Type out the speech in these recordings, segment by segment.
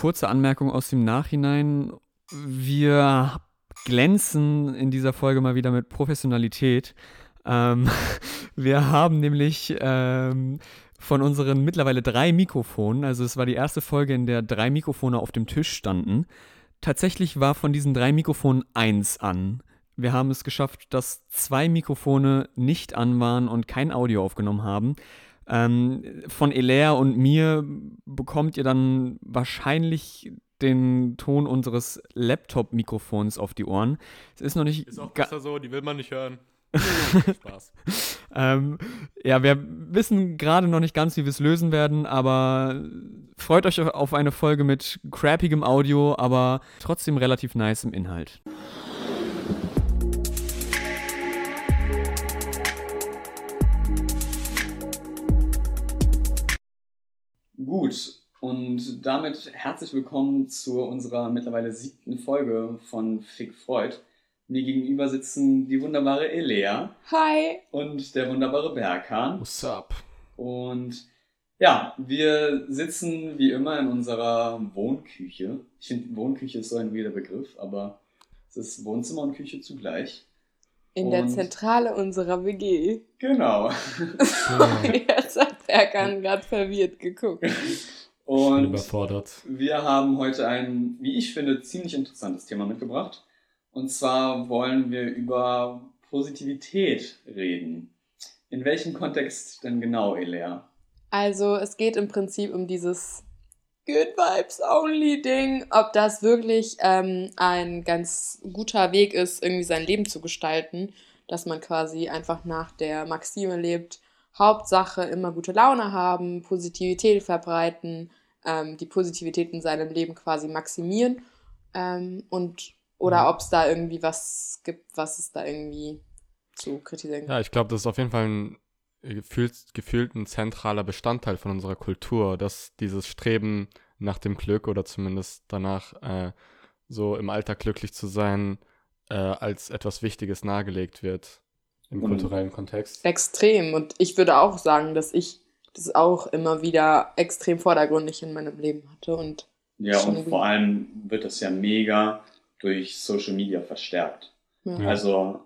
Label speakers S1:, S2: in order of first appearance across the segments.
S1: kurze Anmerkung aus dem Nachhinein. Wir glänzen in dieser Folge mal wieder mit Professionalität. Ähm, wir haben nämlich ähm, von unseren mittlerweile drei Mikrofonen, also es war die erste Folge, in der drei Mikrofone auf dem Tisch standen. Tatsächlich war von diesen drei Mikrofonen eins an. Wir haben es geschafft, dass zwei Mikrofone nicht an waren und kein Audio aufgenommen haben. Ähm, von Elea und mir bekommt ihr dann wahrscheinlich den Ton unseres Laptop-Mikrofons auf die Ohren. Es ist noch nicht.
S2: Ist auch besser so, die will man nicht hören.
S1: Spaß. ähm, ja, wir wissen gerade noch nicht ganz, wie wir es lösen werden, aber freut euch auf eine Folge mit crappigem Audio, aber trotzdem relativ nice im Inhalt. Gut, und damit herzlich willkommen zu unserer mittlerweile siebten Folge von Fick Freud. Mir gegenüber sitzen die wunderbare Elea.
S3: Hi.
S1: Und der wunderbare Berkan.
S2: What's up?
S1: Und ja, wir sitzen wie immer in unserer Wohnküche. Ich finde, Wohnküche ist so ein weirder Begriff, aber es ist Wohnzimmer und Küche zugleich.
S3: In und der Zentrale unserer WG.
S1: Genau.
S3: Jetzt hat Berkan gerade verwirrt geguckt.
S1: Und überfordert. wir haben heute ein, wie ich finde, ziemlich interessantes Thema mitgebracht. Und zwar wollen wir über Positivität reden. In welchem Kontext denn genau, Elea?
S3: Also es geht im Prinzip um dieses Good Vibes Only Ding, ob das wirklich ähm, ein ganz guter Weg ist, irgendwie sein Leben zu gestalten, dass man quasi einfach nach der Maxime lebt, Hauptsache immer gute Laune haben, Positivität verbreiten, ähm, die Positivität in seinem Leben quasi maximieren ähm, und oder mhm. ob es da irgendwie was gibt, was es da irgendwie zu kritisieren gibt.
S2: Ja, ich glaube, das ist auf jeden Fall ein gefühlt, gefühlt ein zentraler Bestandteil von unserer Kultur, dass dieses Streben nach dem Glück oder zumindest danach äh, so im Alltag glücklich zu sein, äh, als etwas Wichtiges nahegelegt wird im kulturellen Kontext.
S3: Extrem. Und ich würde auch sagen, dass ich das auch immer wieder extrem vordergründig in meinem Leben hatte. Und
S1: ja, und vor allem wird das ja mega durch Social Media verstärkt. Ja. Also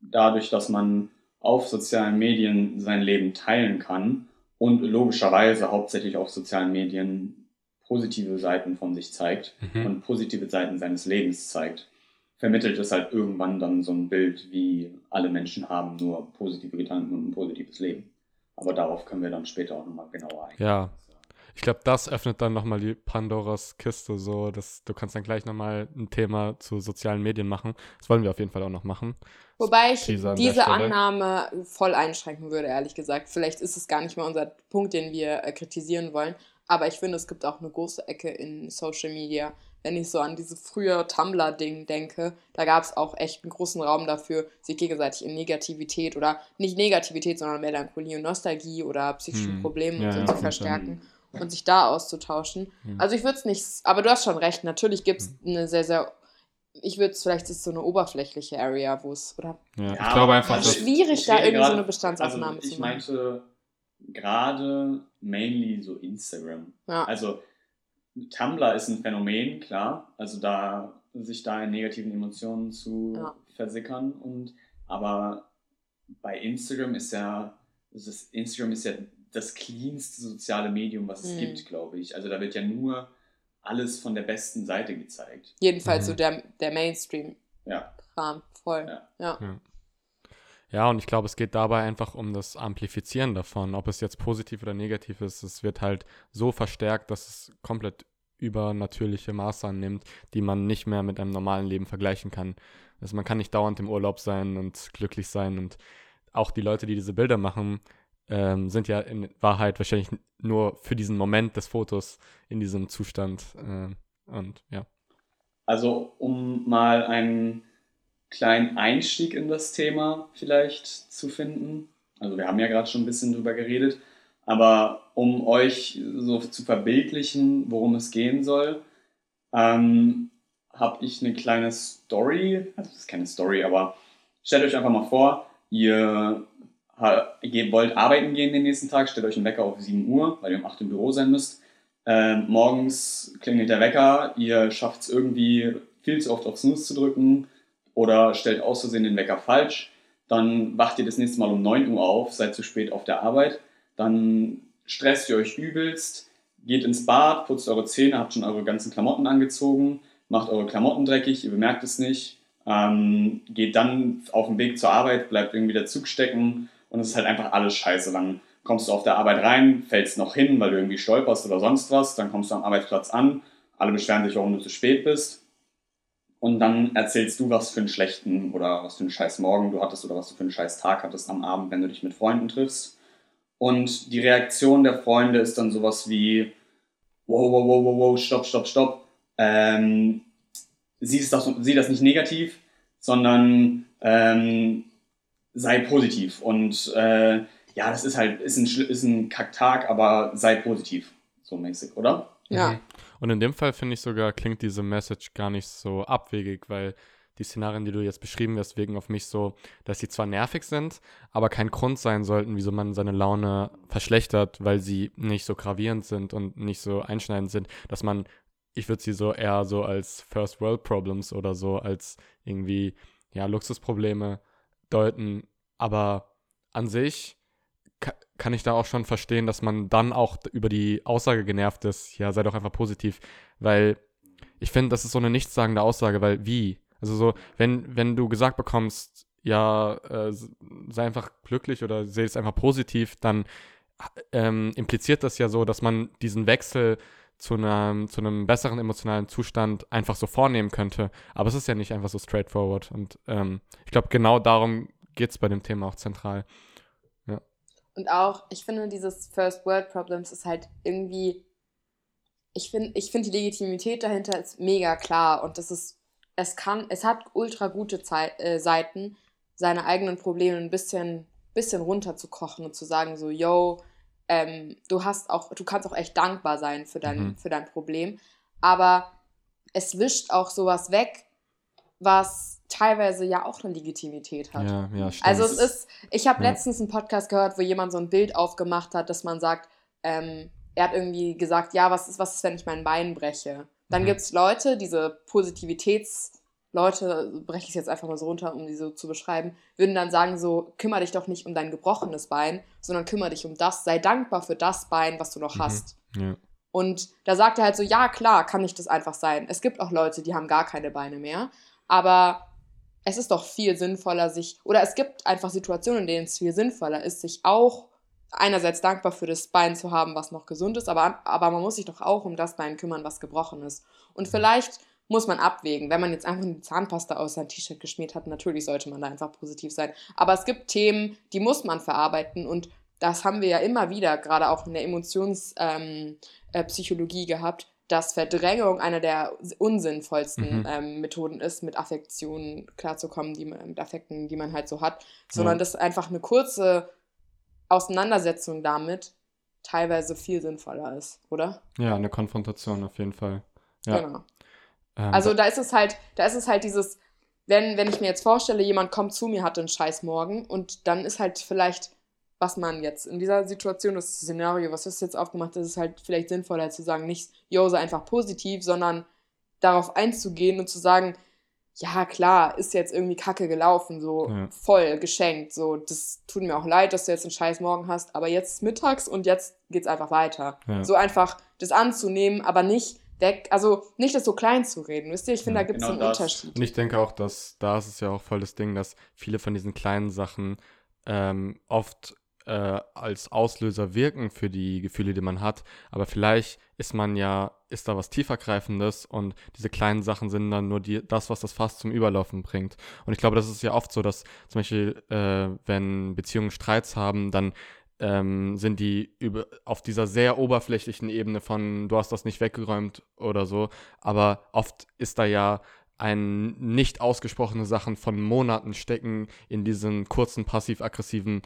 S1: dadurch, dass man auf sozialen Medien sein Leben teilen kann und logischerweise hauptsächlich auf sozialen Medien positive Seiten von sich zeigt mhm. und positive Seiten seines Lebens zeigt, vermittelt es halt irgendwann dann so ein Bild, wie alle Menschen haben nur positive Gedanken und ein positives Leben. Aber darauf können wir dann später auch nochmal genauer eingehen.
S2: Ja. Ich glaube, das öffnet dann nochmal die Pandoras Kiste, so dass du kannst dann gleich nochmal ein Thema zu sozialen Medien machen. Das wollen wir auf jeden Fall auch noch machen.
S3: Wobei ich diese Annahme voll einschränken würde, ehrlich gesagt. Vielleicht ist es gar nicht mal unser Punkt, den wir äh, kritisieren wollen. Aber ich finde, es gibt auch eine große Ecke in Social Media, wenn ich so an diese frühe Tumblr-Ding denke, da gab es auch echt einen großen Raum dafür, sich gegenseitig in Negativität oder nicht Negativität, sondern Melancholie und Nostalgie oder psychische hm. Probleme ja, und so zu verstärken und sich da auszutauschen. Ja. Also ich würde es nicht, aber du hast schon recht, natürlich gibt es hm. eine sehr, sehr ich würde es vielleicht ist so eine oberflächliche Area, wo es oder
S2: ja, ich glaube einfach
S3: schwierig da irgendwie so eine Bestandsaufnahme
S1: also zu machen. Ich meinte gerade mainly so Instagram. Ja. Also Tumblr ist ein Phänomen, klar. Also da sich da in negativen Emotionen zu ja. versickern und aber bei Instagram ist ja das Instagram ist ja das cleanste soziale Medium, was es mhm. gibt, glaube ich. Also da wird ja nur alles von der besten Seite gezeigt.
S3: Jedenfalls mhm. so der, der Mainstream.
S1: Ja.
S3: Kram, voll. Ja. ja.
S2: ja. Ja, und ich glaube, es geht dabei einfach um das Amplifizieren davon. Ob es jetzt positiv oder negativ ist, es wird halt so verstärkt, dass es komplett übernatürliche Maße annimmt, die man nicht mehr mit einem normalen Leben vergleichen kann. Also man kann nicht dauernd im Urlaub sein und glücklich sein. Und auch die Leute, die diese Bilder machen, ähm, sind ja in Wahrheit wahrscheinlich nur für diesen Moment des Fotos in diesem Zustand. Äh, und ja.
S1: Also um mal einen kleinen Einstieg in das Thema vielleicht zu finden. Also wir haben ja gerade schon ein bisschen drüber geredet, aber um euch so zu verbildlichen, worum es gehen soll, ähm, habe ich eine kleine Story. Also das ist keine Story, aber stellt euch einfach mal vor, ihr wollt arbeiten gehen den nächsten Tag, stellt euch einen Wecker auf 7 Uhr, weil ihr um 8 Uhr im Büro sein müsst. Äh, morgens klingelt der Wecker, ihr schafft es irgendwie viel zu oft auf Snooze zu drücken oder stellt aus Versehen den Wecker falsch. Dann wacht ihr das nächste Mal um 9 Uhr auf, seid zu spät auf der Arbeit. Dann stresst ihr euch übelst, geht ins Bad, putzt eure Zähne, habt schon eure ganzen Klamotten angezogen, macht eure Klamotten dreckig, ihr bemerkt es nicht, ähm, geht dann auf dem Weg zur Arbeit, bleibt irgendwie der Zug stecken und es ist halt einfach alles scheiße. Dann kommst du auf der Arbeit rein, fällst noch hin, weil du irgendwie stolperst oder sonst was, dann kommst du am Arbeitsplatz an, alle beschweren sich, warum du zu spät bist und dann erzählst du, was für einen schlechten oder was für einen scheiß Morgen du hattest oder was du für einen scheiß Tag hattest am Abend, wenn du dich mit Freunden triffst. Und die Reaktion der Freunde ist dann sowas wie, wow, wow, wow, wow, wow, stopp, stopp, stopp. Ähm, sieh, das, sieh das nicht negativ, sondern ähm, sei positiv. Und äh, ja, das ist halt, ist ein, ist ein Kacktag, aber sei positiv, so mäßig, oder?
S2: Ja. Und in dem Fall finde ich sogar, klingt diese Message gar nicht so abwegig, weil die Szenarien, die du jetzt beschrieben hast, wirken auf mich so, dass sie zwar nervig sind, aber kein Grund sein sollten, wieso man seine Laune verschlechtert, weil sie nicht so gravierend sind und nicht so einschneidend sind, dass man, ich würde sie so eher so als First World Problems oder so als irgendwie, ja, Luxusprobleme deuten. Aber an sich kann ich da auch schon verstehen, dass man dann auch über die Aussage genervt ist, ja, sei doch einfach positiv, weil ich finde, das ist so eine nichtssagende Aussage, weil wie? Also so, wenn, wenn du gesagt bekommst, ja, äh, sei einfach glücklich oder sehe es einfach positiv, dann ähm, impliziert das ja so, dass man diesen Wechsel zu einem, zu einem besseren emotionalen Zustand einfach so vornehmen könnte. Aber es ist ja nicht einfach so straightforward. Und ähm, ich glaube, genau darum geht es bei dem Thema auch zentral.
S3: Und auch, ich finde, dieses First World Problems ist halt irgendwie, ich finde, ich finde die Legitimität dahinter ist mega klar und das ist es kann, es hat ultra gute Zeit, äh, Seiten, seine eigenen Probleme ein bisschen, bisschen runterzukochen und zu sagen so, yo, ähm, du hast auch, du kannst auch echt dankbar sein für dein, mhm. für dein Problem. Aber es wischt auch sowas weg, was teilweise ja auch eine Legitimität hat. Ja, ja, stimmt. Also es ist, ich habe ja. letztens einen Podcast gehört, wo jemand so ein Bild aufgemacht hat, dass man sagt, ähm, er hat irgendwie gesagt, ja, was ist, was ist, wenn ich mein Bein breche? Dann mhm. gibt es Leute, diese Positivitätsleute, breche ich es jetzt einfach mal so runter, um die so zu beschreiben, würden dann sagen so, kümmere dich doch nicht um dein gebrochenes Bein, sondern kümmere dich um das, sei dankbar für das Bein, was du noch mhm. hast. Ja. Und da sagt er halt so, ja klar, kann nicht das einfach sein. Es gibt auch Leute, die haben gar keine Beine mehr, aber es ist doch viel sinnvoller, sich, oder es gibt einfach Situationen, in denen es viel sinnvoller ist, sich auch einerseits dankbar für das Bein zu haben, was noch gesund ist, aber, aber man muss sich doch auch um das Bein kümmern, was gebrochen ist. Und vielleicht muss man abwägen. Wenn man jetzt einfach eine Zahnpasta aus sein T-Shirt geschmiert hat, natürlich sollte man da einfach positiv sein. Aber es gibt Themen, die muss man verarbeiten und das haben wir ja immer wieder, gerade auch in der Emotionspsychologie ähm, äh, gehabt, dass Verdrängung einer der unsinnvollsten mhm. ähm, Methoden ist, mit Affektionen klarzukommen, die man, mit Affekten, die man halt so hat, sondern ja. das einfach eine kurze Auseinandersetzung damit teilweise viel sinnvoller ist, oder?
S2: Ja, eine Konfrontation auf jeden Fall. Ja. Genau.
S3: Ähm, also da ist es halt, da ist es halt dieses, wenn, wenn ich mir jetzt vorstelle, jemand kommt zu mir, hat einen scheiß Morgen und dann ist halt vielleicht, was man jetzt in dieser Situation, das Szenario, was ist jetzt aufgemacht, ist es halt vielleicht sinnvoller zu sagen, nicht, yo, sei einfach positiv, sondern darauf einzugehen und zu sagen, ja, klar, ist jetzt irgendwie kacke gelaufen, so ja. voll geschenkt. So, das tut mir auch leid, dass du jetzt einen scheiß Morgen hast, aber jetzt mittags und jetzt geht's einfach weiter. Ja. So einfach das anzunehmen, aber nicht weg, also nicht das so klein zu reden, wisst ihr? Ich finde, ja, da gibt es genau einen
S2: das. Unterschied. Und ich denke auch, dass da ist es ja auch voll das Ding, dass viele von diesen kleinen Sachen ähm, oft äh, als Auslöser wirken für die Gefühle, die man hat. Aber vielleicht ist man ja, ist da was tiefergreifendes und diese kleinen Sachen sind dann nur die, das, was das Fass zum Überlaufen bringt. Und ich glaube, das ist ja oft so, dass zum Beispiel, äh, wenn Beziehungen Streits haben, dann ähm, sind die über, auf dieser sehr oberflächlichen Ebene von, du hast das nicht weggeräumt oder so. Aber oft ist da ja ein nicht ausgesprochene Sachen von Monaten stecken in diesen kurzen passiv-aggressiven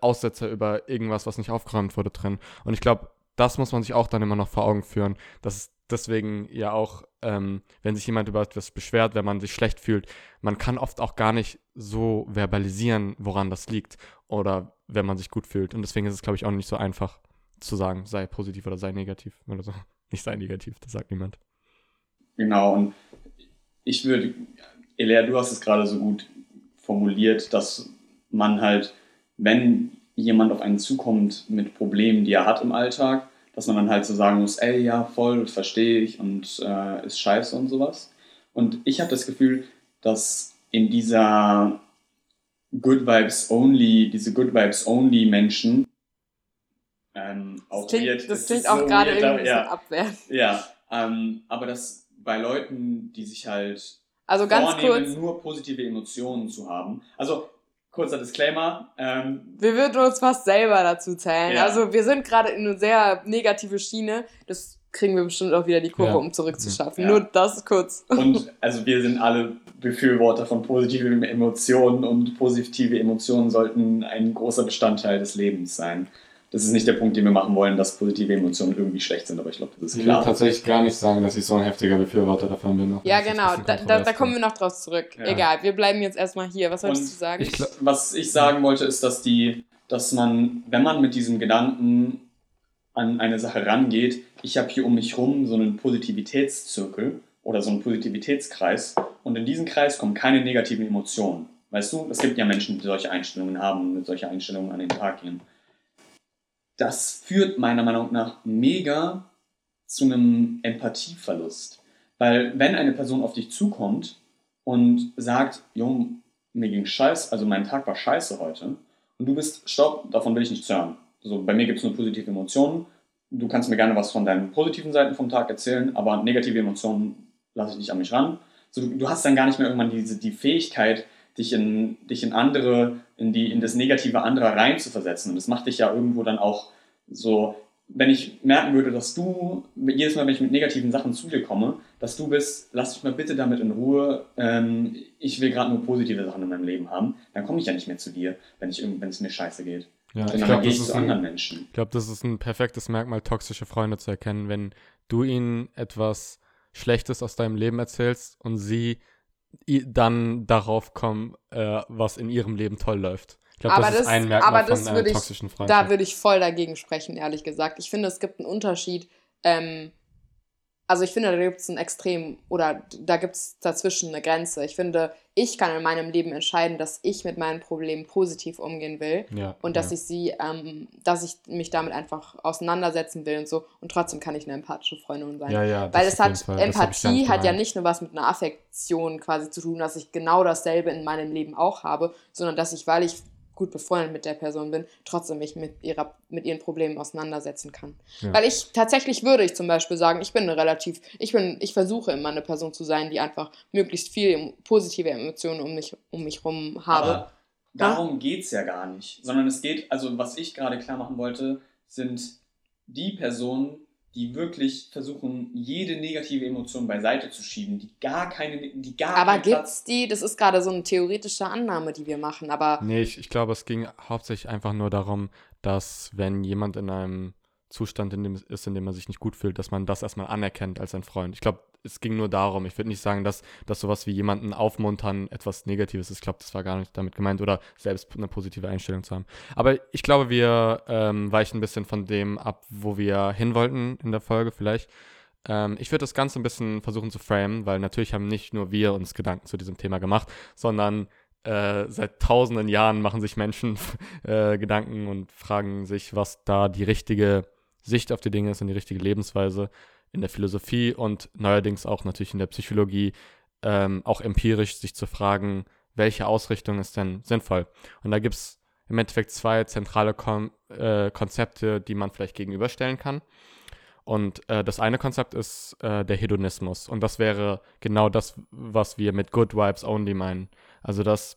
S2: Aussetzer über irgendwas, was nicht aufgeräumt wurde drin. Und ich glaube, das muss man sich auch dann immer noch vor Augen führen, dass es deswegen ja auch, ähm, wenn sich jemand über etwas beschwert, wenn man sich schlecht fühlt, man kann oft auch gar nicht so verbalisieren, woran das liegt oder wenn man sich gut fühlt. Und deswegen ist es, glaube ich, auch nicht so einfach zu sagen, sei positiv oder sei negativ oder so. nicht sei negativ, das sagt niemand.
S1: Genau, und ich würde, Elea, du hast es gerade so gut formuliert, dass man halt, wenn jemand auf einen zukommt mit Problemen, die er hat im Alltag, dass man dann halt so sagen muss, ey, ja, voll, verstehe ich und äh, ist scheiße und sowas. Und ich habe das Gefühl, dass in dieser Good Vibes Only, diese Good Vibes Only Menschen, ähm, auch
S3: das klingt, weird, das klingt auch so gerade irgendwie ein ja, abwehrend.
S1: Ja, ähm, aber dass bei Leuten, die sich halt
S3: also ganz
S1: vornehmen,
S3: kurz,
S1: nur positive Emotionen zu haben. Also kurzer Disclaimer. Ähm,
S3: wir würden uns fast selber dazu zählen. Ja. Also wir sind gerade in eine sehr negative Schiene. Das kriegen wir bestimmt auch wieder die Kurve, ja. um zurückzuschaffen. Ja. Nur das kurz.
S1: Und also wir sind alle Befürworter von positiven Emotionen und positive Emotionen sollten ein großer Bestandteil des Lebens sein das ist nicht der Punkt, den wir machen wollen, dass positive Emotionen irgendwie schlecht sind, aber ich glaube, das ist klar.
S2: Ich will tatsächlich gar nicht sagen, dass ich so ein heftiger Befürworter davon bin.
S3: Ja, genau, da, da, da, kommen wir noch drauf zurück. Ja. Egal, wir bleiben jetzt erstmal hier. Was wolltest du sagen?
S1: Ich, was ich sagen wollte, ist, dass die, dass man, wenn man mit diesem Gedanken an eine Sache rangeht, ich habe hier um mich rum so einen Positivitätszirkel oder so einen Positivitätskreis und in diesen Kreis kommen keine negativen Emotionen. Weißt du, es gibt ja Menschen, die solche Einstellungen haben und mit solchen Einstellungen an den Tag gehen das führt meiner Meinung nach mega zu einem Empathieverlust. Weil wenn eine Person auf dich zukommt und sagt, Jo, mir ging scheiße, also mein Tag war scheiße heute, und du bist, stopp, davon will ich nichts hören. Also bei mir gibt es nur positive Emotionen. Du kannst mir gerne was von deinen positiven Seiten vom Tag erzählen, aber negative Emotionen lasse ich nicht an mich ran. Also du, du hast dann gar nicht mehr irgendwann diese, die Fähigkeit, dich in, dich in andere, in, die, in das Negative anderer reinzuversetzen. Und das macht dich ja irgendwo dann auch so, wenn ich merken würde, dass du, jedes Mal, wenn ich mit negativen Sachen zu dir komme, dass du bist, lass mich mal bitte damit in Ruhe, ähm, ich will gerade nur positive Sachen in meinem Leben haben, dann komme ich ja nicht mehr zu dir, wenn es mir scheiße geht.
S2: Ja, ich glaube, das, glaube, das ist ein perfektes Merkmal, toxische Freunde zu erkennen, wenn du ihnen etwas Schlechtes aus deinem Leben erzählst und sie dann darauf kommen, äh, was in ihrem Leben toll läuft. Ich glaube, das, das, ist ein Merkmal aber das von einer toxischen Freundschaft.
S3: Da würde ich voll dagegen sprechen, ehrlich gesagt. Ich finde, es gibt einen Unterschied. Ähm, also ich finde, da gibt es ein Extrem oder da gibt es dazwischen eine Grenze. Ich finde, ich kann in meinem Leben entscheiden, dass ich mit meinen Problemen positiv umgehen will
S2: ja,
S3: und dass
S2: ja.
S3: ich sie, ähm, dass ich mich damit einfach auseinandersetzen will und so. Und trotzdem kann ich eine empathische Freundin sein.
S2: Ja, ja,
S3: Weil es hat, Empathie hat ja nicht nur was mit einer Affektion quasi zu tun, dass ich genau dasselbe in meinem Leben auch habe, sondern dass ich, weil ich gut befreundet mit der Person bin, trotzdem mich mit, ihrer, mit ihren Problemen auseinandersetzen kann. Ja. Weil ich tatsächlich würde ich zum Beispiel sagen, ich bin eine relativ, ich bin, ich versuche immer eine Person zu sein, die einfach möglichst viel positive Emotionen um mich, um mich rum habe. Aber
S1: darum geht es ja gar nicht. Sondern es geht, also was ich gerade klar machen wollte, sind die Personen, die wirklich versuchen, jede negative Emotion beiseite zu schieben, die gar keine, die gar
S3: Aber gibt's die, das ist gerade so eine theoretische Annahme, die wir machen, aber.
S2: Nee, ich, ich glaube, es ging hauptsächlich einfach nur darum, dass wenn jemand in einem Zustand in dem ist, in dem man sich nicht gut fühlt, dass man das erstmal anerkennt als ein Freund. Ich glaube, es ging nur darum. Ich würde nicht sagen, dass, dass sowas wie jemanden aufmuntern etwas Negatives ist. Ich glaube, das war gar nicht damit gemeint oder selbst eine positive Einstellung zu haben. Aber ich glaube, wir ähm, weichen ein bisschen von dem ab, wo wir hin wollten in der Folge vielleicht. Ähm, ich würde das Ganze ein bisschen versuchen zu framen, weil natürlich haben nicht nur wir uns Gedanken zu diesem Thema gemacht, sondern äh, seit tausenden Jahren machen sich Menschen äh, Gedanken und fragen sich, was da die richtige Sicht auf die Dinge ist und die richtige Lebensweise in der Philosophie und neuerdings auch natürlich in der Psychologie, ähm, auch empirisch sich zu fragen, welche Ausrichtung ist denn sinnvoll. Und da gibt es im Endeffekt zwei zentrale Kon äh, Konzepte, die man vielleicht gegenüberstellen kann. Und äh, das eine Konzept ist äh, der Hedonismus. Und das wäre genau das, was wir mit Good Vibes Only meinen. Also, dass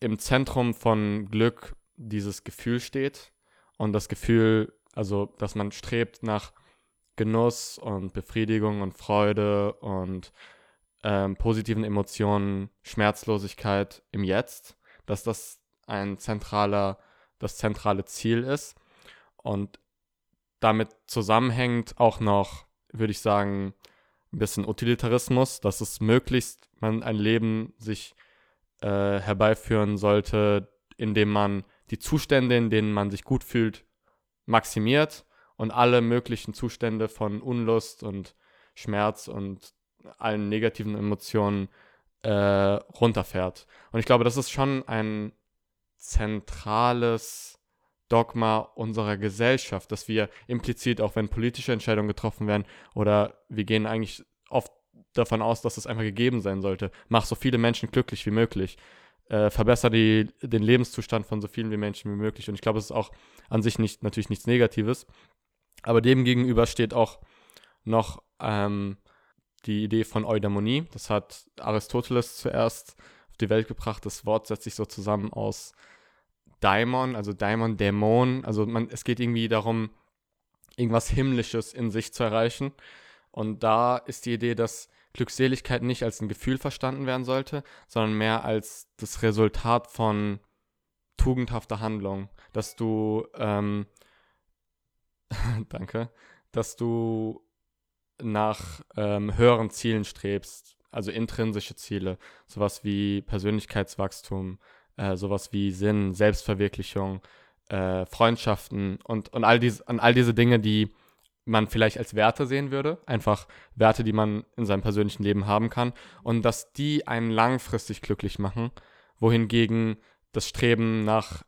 S2: im Zentrum von Glück dieses Gefühl steht und das Gefühl also, dass man strebt nach Genuss und Befriedigung und Freude und ähm, positiven Emotionen, Schmerzlosigkeit im Jetzt, dass das ein zentraler, das zentrale Ziel ist. Und damit zusammenhängt auch noch, würde ich sagen, ein bisschen Utilitarismus, dass es möglichst man ein Leben sich äh, herbeiführen sollte, in dem man die Zustände, in denen man sich gut fühlt, maximiert und alle möglichen Zustände von Unlust und Schmerz und allen negativen Emotionen äh, runterfährt. Und ich glaube, das ist schon ein zentrales Dogma unserer Gesellschaft, dass wir implizit, auch wenn politische Entscheidungen getroffen werden, oder wir gehen eigentlich oft davon aus, dass es einfach gegeben sein sollte, mach so viele Menschen glücklich wie möglich, äh, verbessere die, den Lebenszustand von so vielen wie Menschen wie möglich. Und ich glaube, es ist auch an sich nicht, natürlich nichts Negatives, aber dem gegenüber steht auch noch ähm, die Idee von Eudaimonie. Das hat Aristoteles zuerst auf die Welt gebracht. Das Wort setzt sich so zusammen aus Daimon, also Daimon, Dämon. Also man, es geht irgendwie darum, irgendwas Himmlisches in sich zu erreichen. Und da ist die Idee, dass Glückseligkeit nicht als ein Gefühl verstanden werden sollte, sondern mehr als das Resultat von tugendhafter Handlung. Dass du, ähm, danke, dass du nach ähm, höheren Zielen strebst, also intrinsische Ziele, sowas wie Persönlichkeitswachstum, äh, sowas wie Sinn, Selbstverwirklichung, äh, Freundschaften und, und all diese, an all diese Dinge, die man vielleicht als Werte sehen würde, einfach Werte, die man in seinem persönlichen Leben haben kann und dass die einen langfristig glücklich machen, wohingegen das Streben nach,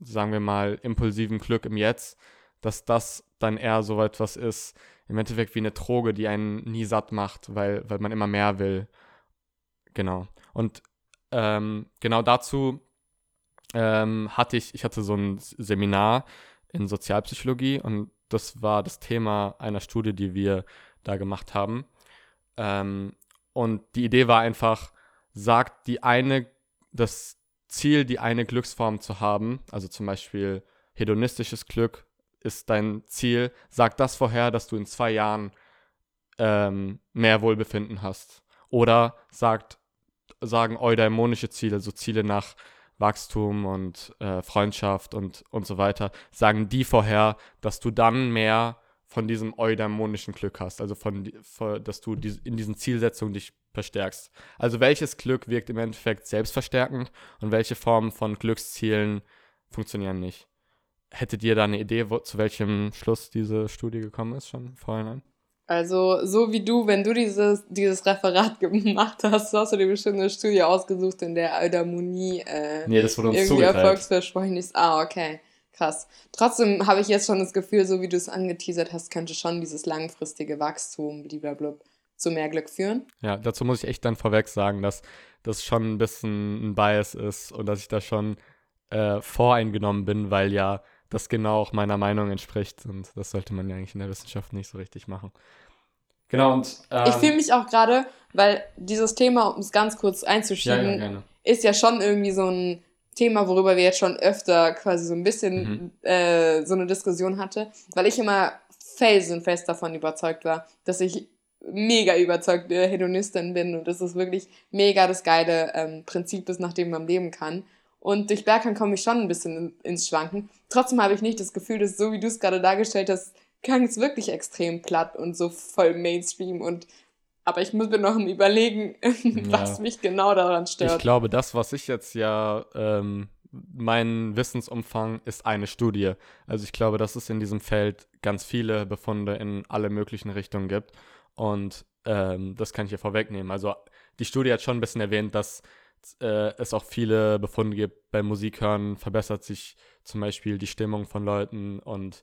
S2: sagen wir mal, impulsivem Glück im Jetzt, dass das dann eher so etwas ist, im Endeffekt wie eine Droge, die einen nie satt macht, weil, weil man immer mehr will. Genau. Und ähm, genau dazu ähm, hatte ich, ich hatte so ein Seminar in Sozialpsychologie und das war das Thema einer Studie, die wir da gemacht haben. Ähm, und die Idee war einfach, sagt die eine, das Ziel, die eine Glücksform zu haben, also zum Beispiel hedonistisches Glück ist dein Ziel, sagt das vorher, dass du in zwei Jahren ähm, mehr Wohlbefinden hast. Oder sagt, sagen eudaimonische Ziele, so Ziele nach Wachstum und äh, Freundschaft und, und so weiter, sagen die vorher, dass du dann mehr von diesem eudaimonischen Glück hast, also von, von dass du die, in diesen Zielsetzungen dich verstärkst. Also welches Glück wirkt im Endeffekt selbstverstärkend und welche Formen von Glückszielen funktionieren nicht. Hättet ihr da eine Idee, wo, zu welchem Schluss diese Studie gekommen ist schon vorhin?
S3: Also, so wie du, wenn du dieses, dieses Referat gemacht hast, hast du dir bestimmt eine Studie ausgesucht, in der Eudaimonie äh, nee, das wurde uns irgendwie erfolgsversprechend ist. Ah, okay. Krass. Trotzdem habe ich jetzt schon das Gefühl, so wie du es angeteasert hast, könnte schon dieses langfristige Wachstum, blablabla, zu mehr Glück führen.
S2: Ja, dazu muss ich echt dann vorweg sagen, dass das schon ein bisschen ein Bias ist und dass ich da schon äh, voreingenommen bin, weil ja das genau auch meiner Meinung entspricht. Und das sollte man ja eigentlich in der Wissenschaft nicht so richtig machen. Genau, und.
S3: Ähm, ich fühle mich auch gerade, weil dieses Thema, um es ganz kurz einzuschieben, ja, ja, ist ja schon irgendwie so ein Thema, worüber wir jetzt schon öfter quasi so ein bisschen mhm. äh, so eine Diskussion hatte, weil ich immer felsenfest davon überzeugt war, dass ich mega überzeugte Hedonistin bin und dass es wirklich mega das geile ähm, Prinzip ist, nach dem man leben kann. Und durch Berghang komme ich schon ein bisschen ins Schwanken. Trotzdem habe ich nicht das Gefühl, dass so wie du es gerade dargestellt hast, klang es wirklich extrem platt und so voll Mainstream und aber ich muss mir noch überlegen, was ja. mich genau daran stört.
S2: Ich glaube, das, was ich jetzt ja, ähm, mein Wissensumfang ist eine Studie. Also ich glaube, dass es in diesem Feld ganz viele Befunde in alle möglichen Richtungen gibt. Und ähm, das kann ich ja vorwegnehmen. Also die Studie hat schon ein bisschen erwähnt, dass äh, es auch viele Befunde gibt. Beim Musikhören verbessert sich zum Beispiel die Stimmung von Leuten und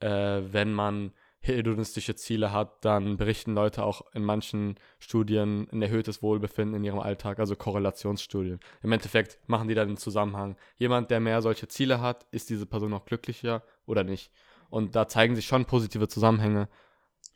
S2: äh, wenn man hedonistische Ziele hat, dann berichten Leute auch in manchen Studien ein erhöhtes Wohlbefinden in ihrem Alltag, also Korrelationsstudien. Im Endeffekt machen die dann den Zusammenhang. Jemand, der mehr solche Ziele hat, ist diese Person auch glücklicher oder nicht? Und da zeigen sich schon positive Zusammenhänge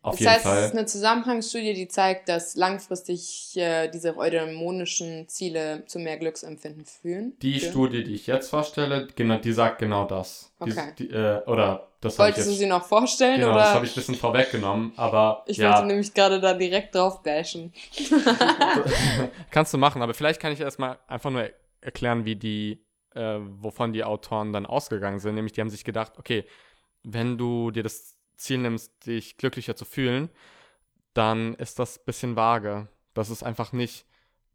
S3: auf das heißt, Fall. es ist eine Zusammenhangsstudie, die zeigt, dass langfristig äh, diese eudämonischen Ziele zu mehr Glücksempfinden führen.
S2: Die führen. Studie, die ich jetzt vorstelle, genau, die sagt genau das. Okay. Die, die, äh, oder
S3: das Wolltest jetzt, du sie noch vorstellen?
S2: Genau,
S3: oder?
S2: das habe ich ein bisschen vorweggenommen, aber.
S3: Ich ja. wollte nämlich gerade da direkt drauf bashen.
S2: Kannst du machen, aber vielleicht kann ich erstmal einfach nur erklären, wie die, äh, wovon die Autoren dann ausgegangen sind. Nämlich, die haben sich gedacht, okay, wenn du dir das Ziel nimmst, dich glücklicher zu fühlen, dann ist das ein bisschen vage. Das ist einfach nicht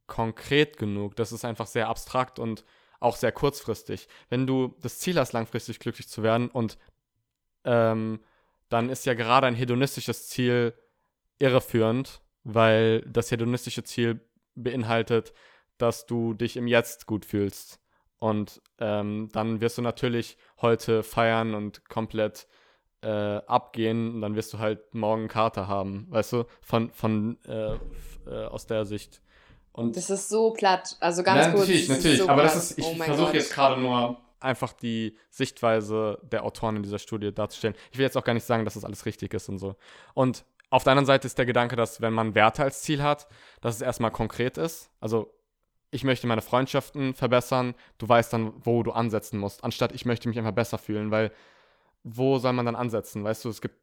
S2: konkret genug. Das ist einfach sehr abstrakt und auch sehr kurzfristig. Wenn du das Ziel hast, langfristig glücklich zu werden und ähm, dann ist ja gerade ein hedonistisches Ziel irreführend, weil das hedonistische Ziel beinhaltet, dass du dich im Jetzt gut fühlst. Und ähm, dann wirst du natürlich heute feiern und komplett äh, abgehen und dann wirst du halt morgen Kater haben, weißt du, von, von äh, äh, aus der Sicht.
S3: Und das ist so platt, also ganz
S2: ja,
S3: kurz.
S2: Natürlich, natürlich, so aber platt. das ist, ich oh versuche jetzt gerade nur einfach die Sichtweise der Autoren in dieser Studie darzustellen. Ich will jetzt auch gar nicht sagen, dass das alles richtig ist und so. Und auf der anderen Seite ist der Gedanke, dass wenn man Werte als Ziel hat, dass es erstmal konkret ist. Also ich möchte meine Freundschaften verbessern, du weißt dann, wo du ansetzen musst, anstatt ich möchte mich einfach besser fühlen, weil wo soll man dann ansetzen? Weißt du, es gibt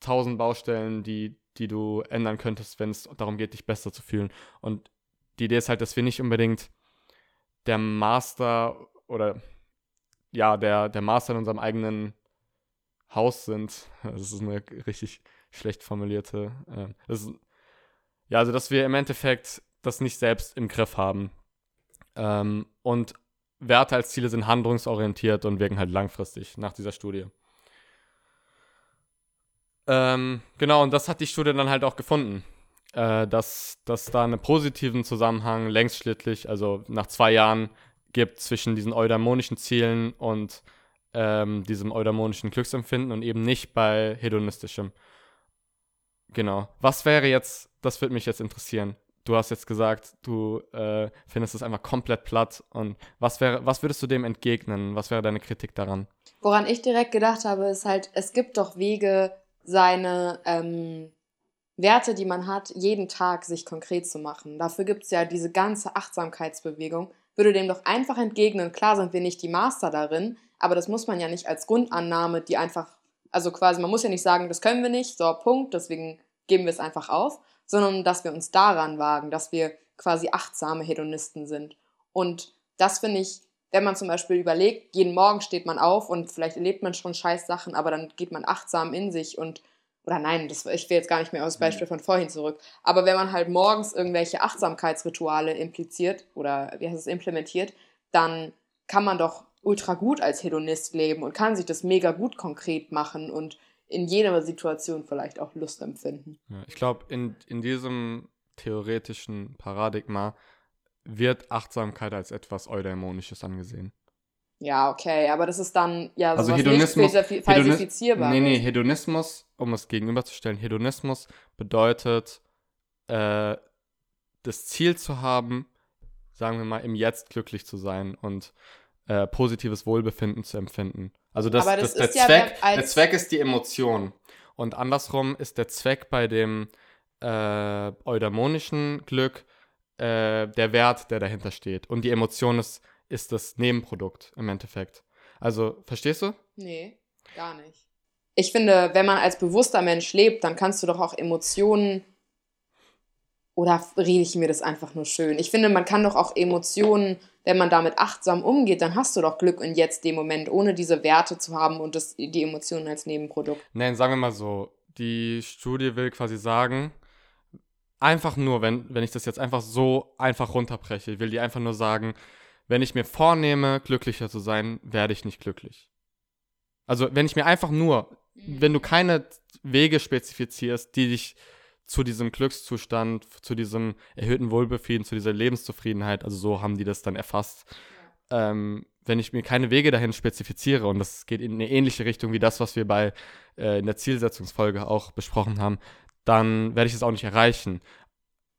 S2: tausend Baustellen, die, die du ändern könntest, wenn es darum geht, dich besser zu fühlen. Und die Idee ist halt, dass wir nicht unbedingt der Master oder ja, der, der Master in unserem eigenen Haus sind. Das ist eine richtig schlecht formulierte. Äh, ist, ja, also dass wir im Endeffekt das nicht selbst im Griff haben. Ähm, und Werte als Ziele sind handlungsorientiert und wirken halt langfristig nach dieser Studie. Ähm, genau, und das hat die Studie dann halt auch gefunden. Äh, dass, dass da einen positiven Zusammenhang längsschlittlich, also nach zwei Jahren, gibt zwischen diesen eudaimonischen Zielen und ähm, diesem eudaimonischen Glücksempfinden und eben nicht bei hedonistischem. Genau. Was wäre jetzt, das würde mich jetzt interessieren. Du hast jetzt gesagt, du äh, findest es einfach komplett platt. Und was wäre, was würdest du dem entgegnen? Was wäre deine Kritik daran?
S3: Woran ich direkt gedacht habe, ist halt, es gibt doch Wege, seine ähm, Werte, die man hat, jeden Tag sich konkret zu machen. Dafür gibt es ja diese ganze Achtsamkeitsbewegung. Würde dem doch einfach entgegnen, klar sind wir nicht die Master darin, aber das muss man ja nicht als Grundannahme, die einfach also quasi, man muss ja nicht sagen, das können wir nicht, so Punkt, deswegen geben wir es einfach auf, sondern dass wir uns daran wagen, dass wir quasi achtsame Hedonisten sind. Und das finde ich, wenn man zum Beispiel überlegt, jeden Morgen steht man auf und vielleicht erlebt man schon scheiß Sachen, aber dann geht man achtsam in sich und oder nein, das, ich will jetzt gar nicht mehr aus Beispiel von vorhin zurück. Aber wenn man halt morgens irgendwelche Achtsamkeitsrituale impliziert oder wie heißt es implementiert, dann kann man doch ultra gut als Hedonist leben und kann sich das mega gut konkret machen und in jeder Situation vielleicht auch Lust empfinden.
S2: Ja, ich glaube, in, in diesem theoretischen Paradigma wird Achtsamkeit als etwas Eudämonisches angesehen.
S3: Ja, okay, aber das ist dann ja
S2: also Hedonismus, nicht falsifizierbar. Nee, nee, Hedonismus, um es gegenüberzustellen, Hedonismus bedeutet, äh, das Ziel zu haben, sagen wir mal, im Jetzt glücklich zu sein und äh, positives Wohlbefinden zu empfinden. Also das, das, das der, Zweck, ja der Zweck ist die Emotion. Und andersrum ist der Zweck bei dem äh, eudämonischen Glück äh, der Wert, der dahinter steht. Und die Emotion ist, ist das Nebenprodukt im Endeffekt. Also, verstehst du?
S3: Nee, gar nicht. Ich finde, wenn man als bewusster Mensch lebt, dann kannst du doch auch Emotionen oder rede ich mir das einfach nur schön? Ich finde, man kann doch auch Emotionen, wenn man damit achtsam umgeht, dann hast du doch Glück in jetzt dem Moment, ohne diese Werte zu haben und das, die Emotionen als Nebenprodukt.
S2: Nein, sagen wir mal so, die Studie will quasi sagen, einfach nur, wenn, wenn ich das jetzt einfach so einfach runterbreche, will die einfach nur sagen, wenn ich mir vornehme, glücklicher zu sein, werde ich nicht glücklich. Also wenn ich mir einfach nur, mhm. wenn du keine Wege spezifizierst, die dich zu diesem Glückszustand, zu diesem erhöhten Wohlbefinden, zu dieser Lebenszufriedenheit, also so haben die das dann erfasst. Ähm, wenn ich mir keine Wege dahin spezifiziere, und das geht in eine ähnliche Richtung wie das, was wir bei äh, in der Zielsetzungsfolge auch besprochen haben, dann werde ich es auch nicht erreichen.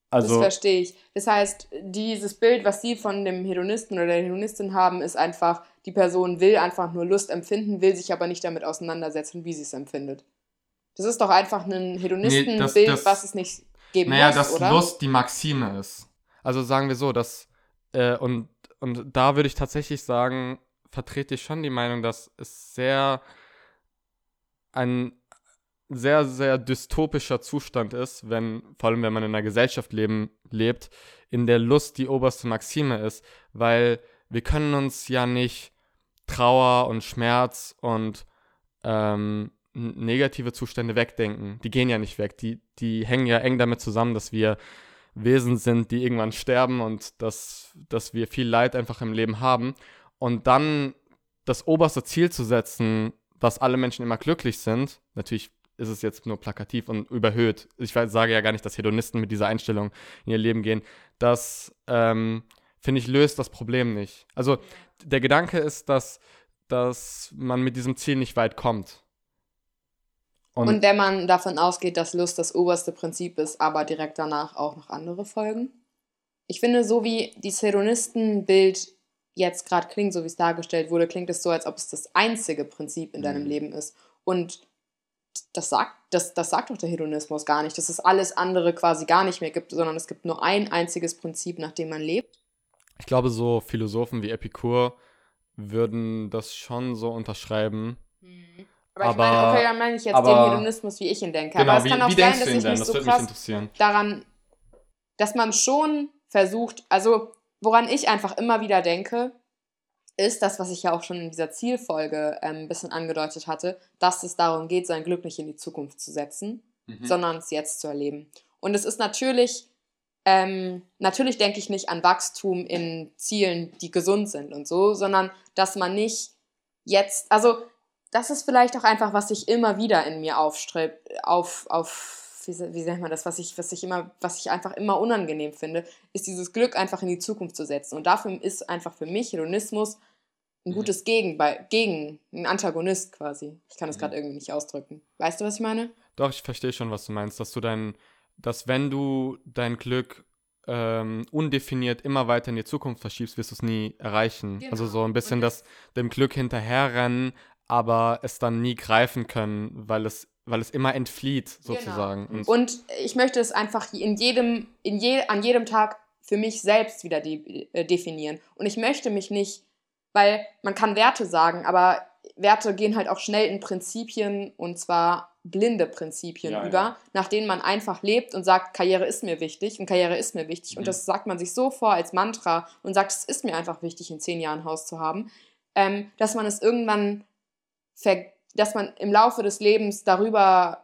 S3: Also, das verstehe ich. Das heißt, dieses Bild, was Sie von dem Hedonisten oder der Hedonistin haben, ist einfach, die Person will einfach nur Lust empfinden, will sich aber nicht damit auseinandersetzen, wie sie es empfindet. Das ist doch einfach ein Hedonistenbild, nee, was es nicht geben
S2: naja, muss, dass oder? Lust die Maxime ist. Also sagen wir so, dass äh, und, und da würde ich tatsächlich sagen, vertrete ich schon die Meinung, dass es sehr ein sehr, sehr dystopischer Zustand ist, wenn, vor allem wenn man in einer Gesellschaft leben, lebt, in der Lust die oberste Maxime ist, weil wir können uns ja nicht Trauer und Schmerz und ähm, negative Zustände wegdenken. Die gehen ja nicht weg. Die, die hängen ja eng damit zusammen, dass wir Wesen sind, die irgendwann sterben und dass, dass wir viel Leid einfach im Leben haben. Und dann das oberste Ziel zu setzen, dass alle Menschen immer glücklich sind, natürlich ist es jetzt nur plakativ und überhöht. Ich sage ja gar nicht, dass Hedonisten mit dieser Einstellung in ihr Leben gehen. Das, ähm, finde ich, löst das Problem nicht. Also der Gedanke ist, dass, dass man mit diesem Ziel nicht weit kommt.
S3: Und, und wenn man davon ausgeht, dass Lust das oberste Prinzip ist, aber direkt danach auch noch andere Folgen? Ich finde, so wie dieses Hedonistenbild jetzt gerade klingt, so wie es dargestellt wurde, klingt es so, als ob es das einzige Prinzip in deinem mhm. Leben ist. Und das sagt, das, das sagt doch der Hedonismus gar nicht, dass es alles andere quasi gar nicht mehr gibt, sondern es gibt nur ein einziges Prinzip, nach dem man lebt.
S2: Ich glaube, so Philosophen wie Epikur würden das schon so unterschreiben.
S3: Mhm. Aber, aber, ich meine, okay, dann meine ich jetzt aber, den Hedonismus, wie ich ihn denke. Genau, aber es wie, kann auch sein, dass ich mich so krass daran, dass man schon versucht, also woran ich einfach immer wieder denke, ist das, was ich ja auch schon in dieser Zielfolge ähm, ein bisschen angedeutet hatte, dass es darum geht, sein Glück nicht in die Zukunft zu setzen, mhm. sondern es jetzt zu erleben. Und es ist natürlich, ähm, natürlich denke ich nicht an Wachstum in Zielen, die gesund sind und so, sondern dass man nicht jetzt, also das ist vielleicht auch einfach, was sich immer wieder in mir aufstrebt, auf, auf wie, wie nennt man das, was ich, was ich immer, was ich einfach immer unangenehm finde, ist dieses Glück einfach in die Zukunft zu setzen. Und dafür ist einfach für mich Hedonismus ein mhm. gutes Gegenbe gegen, ein Antagonist quasi. Ich kann das mhm. gerade irgendwie nicht ausdrücken. Weißt du, was ich meine?
S2: Doch, ich verstehe schon, was du meinst, dass du dein, dass wenn du dein Glück ähm, undefiniert immer weiter in die Zukunft verschiebst, wirst du es nie erreichen. Genau. Also so ein bisschen das dem Glück hinterherrennen, aber es dann nie greifen können, weil es weil es immer entflieht, genau. sozusagen.
S3: Genau. Und, und, ich möchte es einfach in jedem, in je, an jedem Tag für mich selbst wieder de äh, definieren. Und ich möchte mich nicht, weil man kann Werte sagen, aber Werte gehen halt auch schnell in Prinzipien und zwar blinde Prinzipien ja, über, ja. nach denen man einfach lebt und sagt, Karriere ist mir wichtig und Karriere ist mir wichtig. Mhm. Und das sagt man sich so vor als Mantra und sagt, es ist mir einfach wichtig, in zehn Jahren ein Haus zu haben, ähm, dass man es irgendwann dass man im Laufe des Lebens darüber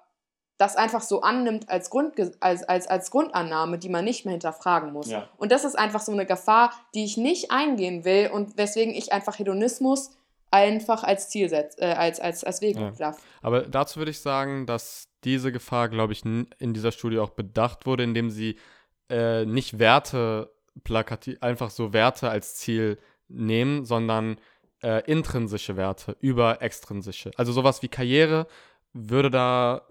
S3: das einfach so annimmt als, Grund, als, als, als Grundannahme, die man nicht mehr hinterfragen muss. Ja. Und das ist einfach so eine Gefahr, die ich nicht eingehen will und weswegen ich einfach Hedonismus einfach als Ziel setze, äh, als, als, als Weg ja. darf.
S2: Aber dazu würde ich sagen, dass diese Gefahr, glaube ich, in dieser Studie auch bedacht wurde, indem sie äh, nicht Werte plakativ, einfach so Werte als Ziel nehmen, sondern äh, intrinsische Werte über extrinsische. Also sowas wie Karriere würde da,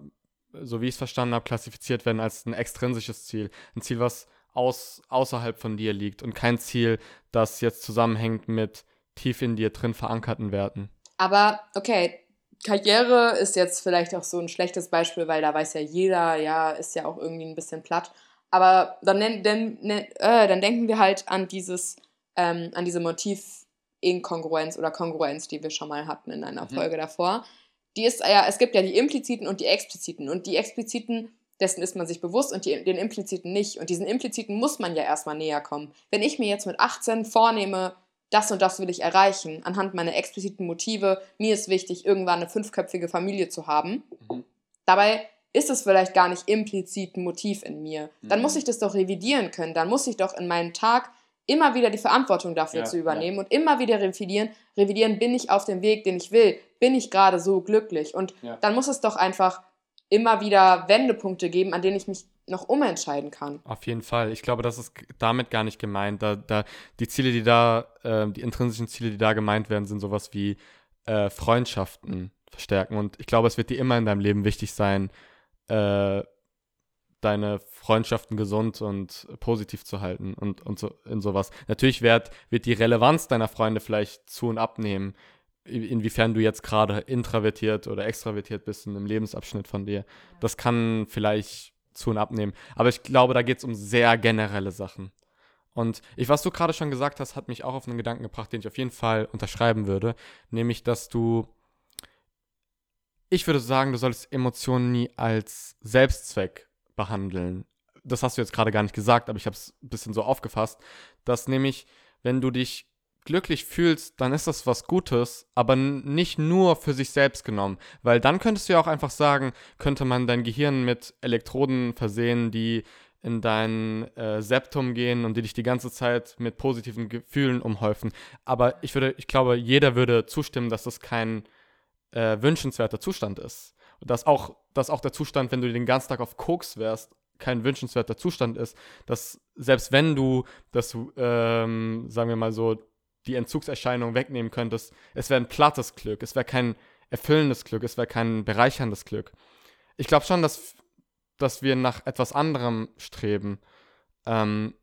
S2: so wie ich es verstanden habe, klassifiziert werden als ein extrinsisches Ziel. Ein Ziel, was aus, außerhalb von dir liegt und kein Ziel, das jetzt zusammenhängt mit tief in dir drin verankerten Werten.
S3: Aber okay, Karriere ist jetzt vielleicht auch so ein schlechtes Beispiel, weil da weiß ja jeder, ja, ist ja auch irgendwie ein bisschen platt. Aber dann, dann, äh, dann denken wir halt an dieses, ähm, an diese Motiv, Inkongruenz oder Kongruenz, die wir schon mal hatten in einer mhm. Folge davor. Die ist ja, es gibt ja die impliziten und die expliziten. Und die expliziten, dessen ist man sich bewusst und die, den impliziten nicht. Und diesen impliziten muss man ja erstmal näher kommen. Wenn ich mir jetzt mit 18 vornehme, das und das will ich erreichen, anhand meiner expliziten Motive, mir ist wichtig, irgendwann eine fünfköpfige Familie zu haben. Mhm. Dabei ist es vielleicht gar nicht implizit ein Motiv in mir. Dann mhm. muss ich das doch revidieren können. Dann muss ich doch in meinem Tag immer wieder die Verantwortung dafür ja, zu übernehmen ja. und immer wieder revidieren, revidieren, bin ich auf dem Weg, den ich will, bin ich gerade so glücklich. Und ja. dann muss es doch einfach immer wieder Wendepunkte geben, an denen ich mich noch umentscheiden kann.
S2: Auf jeden Fall. Ich glaube, das ist damit gar nicht gemeint. Da, da, die Ziele, die da, äh, die intrinsischen Ziele, die da gemeint werden, sind sowas wie äh, Freundschaften verstärken. Und ich glaube, es wird dir immer in deinem Leben wichtig sein, äh, deine Freundschaften gesund und positiv zu halten und, und so in sowas. Natürlich wird, wird die Relevanz deiner Freunde vielleicht zu und abnehmen, inwiefern du jetzt gerade introvertiert oder extravertiert bist in einem Lebensabschnitt von dir. Das kann vielleicht zu und abnehmen. Aber ich glaube, da geht es um sehr generelle Sachen. Und ich, was du gerade schon gesagt hast, hat mich auch auf einen Gedanken gebracht, den ich auf jeden Fall unterschreiben würde, nämlich, dass du ich würde sagen, du solltest Emotionen nie als Selbstzweck behandeln. Das hast du jetzt gerade gar nicht gesagt, aber ich habe es ein bisschen so aufgefasst, dass nämlich, wenn du dich glücklich fühlst, dann ist das was Gutes, aber nicht nur für sich selbst genommen. Weil dann könntest du ja auch einfach sagen, könnte man dein Gehirn mit Elektroden versehen, die in dein äh, Septum gehen und die dich die ganze Zeit mit positiven Gefühlen umhäufen. Aber ich würde, ich glaube, jeder würde zustimmen, dass das kein äh, wünschenswerter Zustand ist. Dass auch dass auch der Zustand, wenn du den ganzen Tag auf Koks wärst, kein wünschenswerter Zustand ist, dass selbst wenn du das, ähm, sagen wir mal so, die Entzugserscheinung wegnehmen könntest, es wäre ein plattes Glück, es wäre kein erfüllendes Glück, es wäre kein bereicherndes Glück. Ich glaube schon, dass, dass wir nach etwas anderem streben ähm,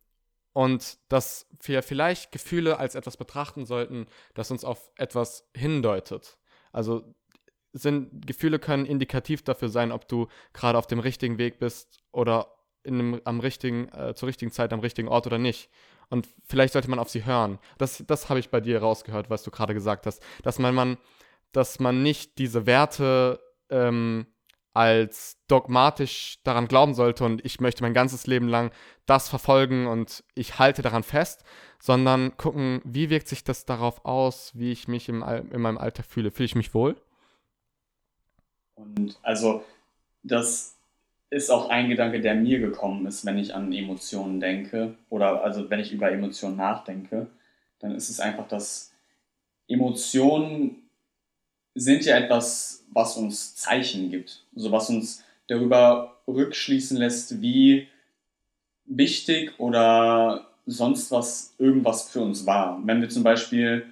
S2: und dass wir vielleicht Gefühle als etwas betrachten sollten, das uns auf etwas hindeutet. Also sind, Gefühle können indikativ dafür sein, ob du gerade auf dem richtigen Weg bist oder in einem, am richtigen, äh, zur richtigen Zeit am richtigen Ort oder nicht. Und vielleicht sollte man auf sie hören. Das, das habe ich bei dir rausgehört, was du gerade gesagt hast. Dass man, man, dass man nicht diese Werte ähm, als dogmatisch daran glauben sollte und ich möchte mein ganzes Leben lang das verfolgen und ich halte daran fest, sondern gucken, wie wirkt sich das darauf aus, wie ich mich im, in meinem Alltag fühle. Fühle ich mich wohl?
S1: Und also das ist auch ein Gedanke, der mir gekommen ist, wenn ich an Emotionen denke oder also wenn ich über Emotionen nachdenke, dann ist es einfach, dass Emotionen sind ja etwas, was uns Zeichen gibt, also was uns darüber rückschließen lässt, wie wichtig oder sonst was irgendwas für uns war. Wenn wir zum Beispiel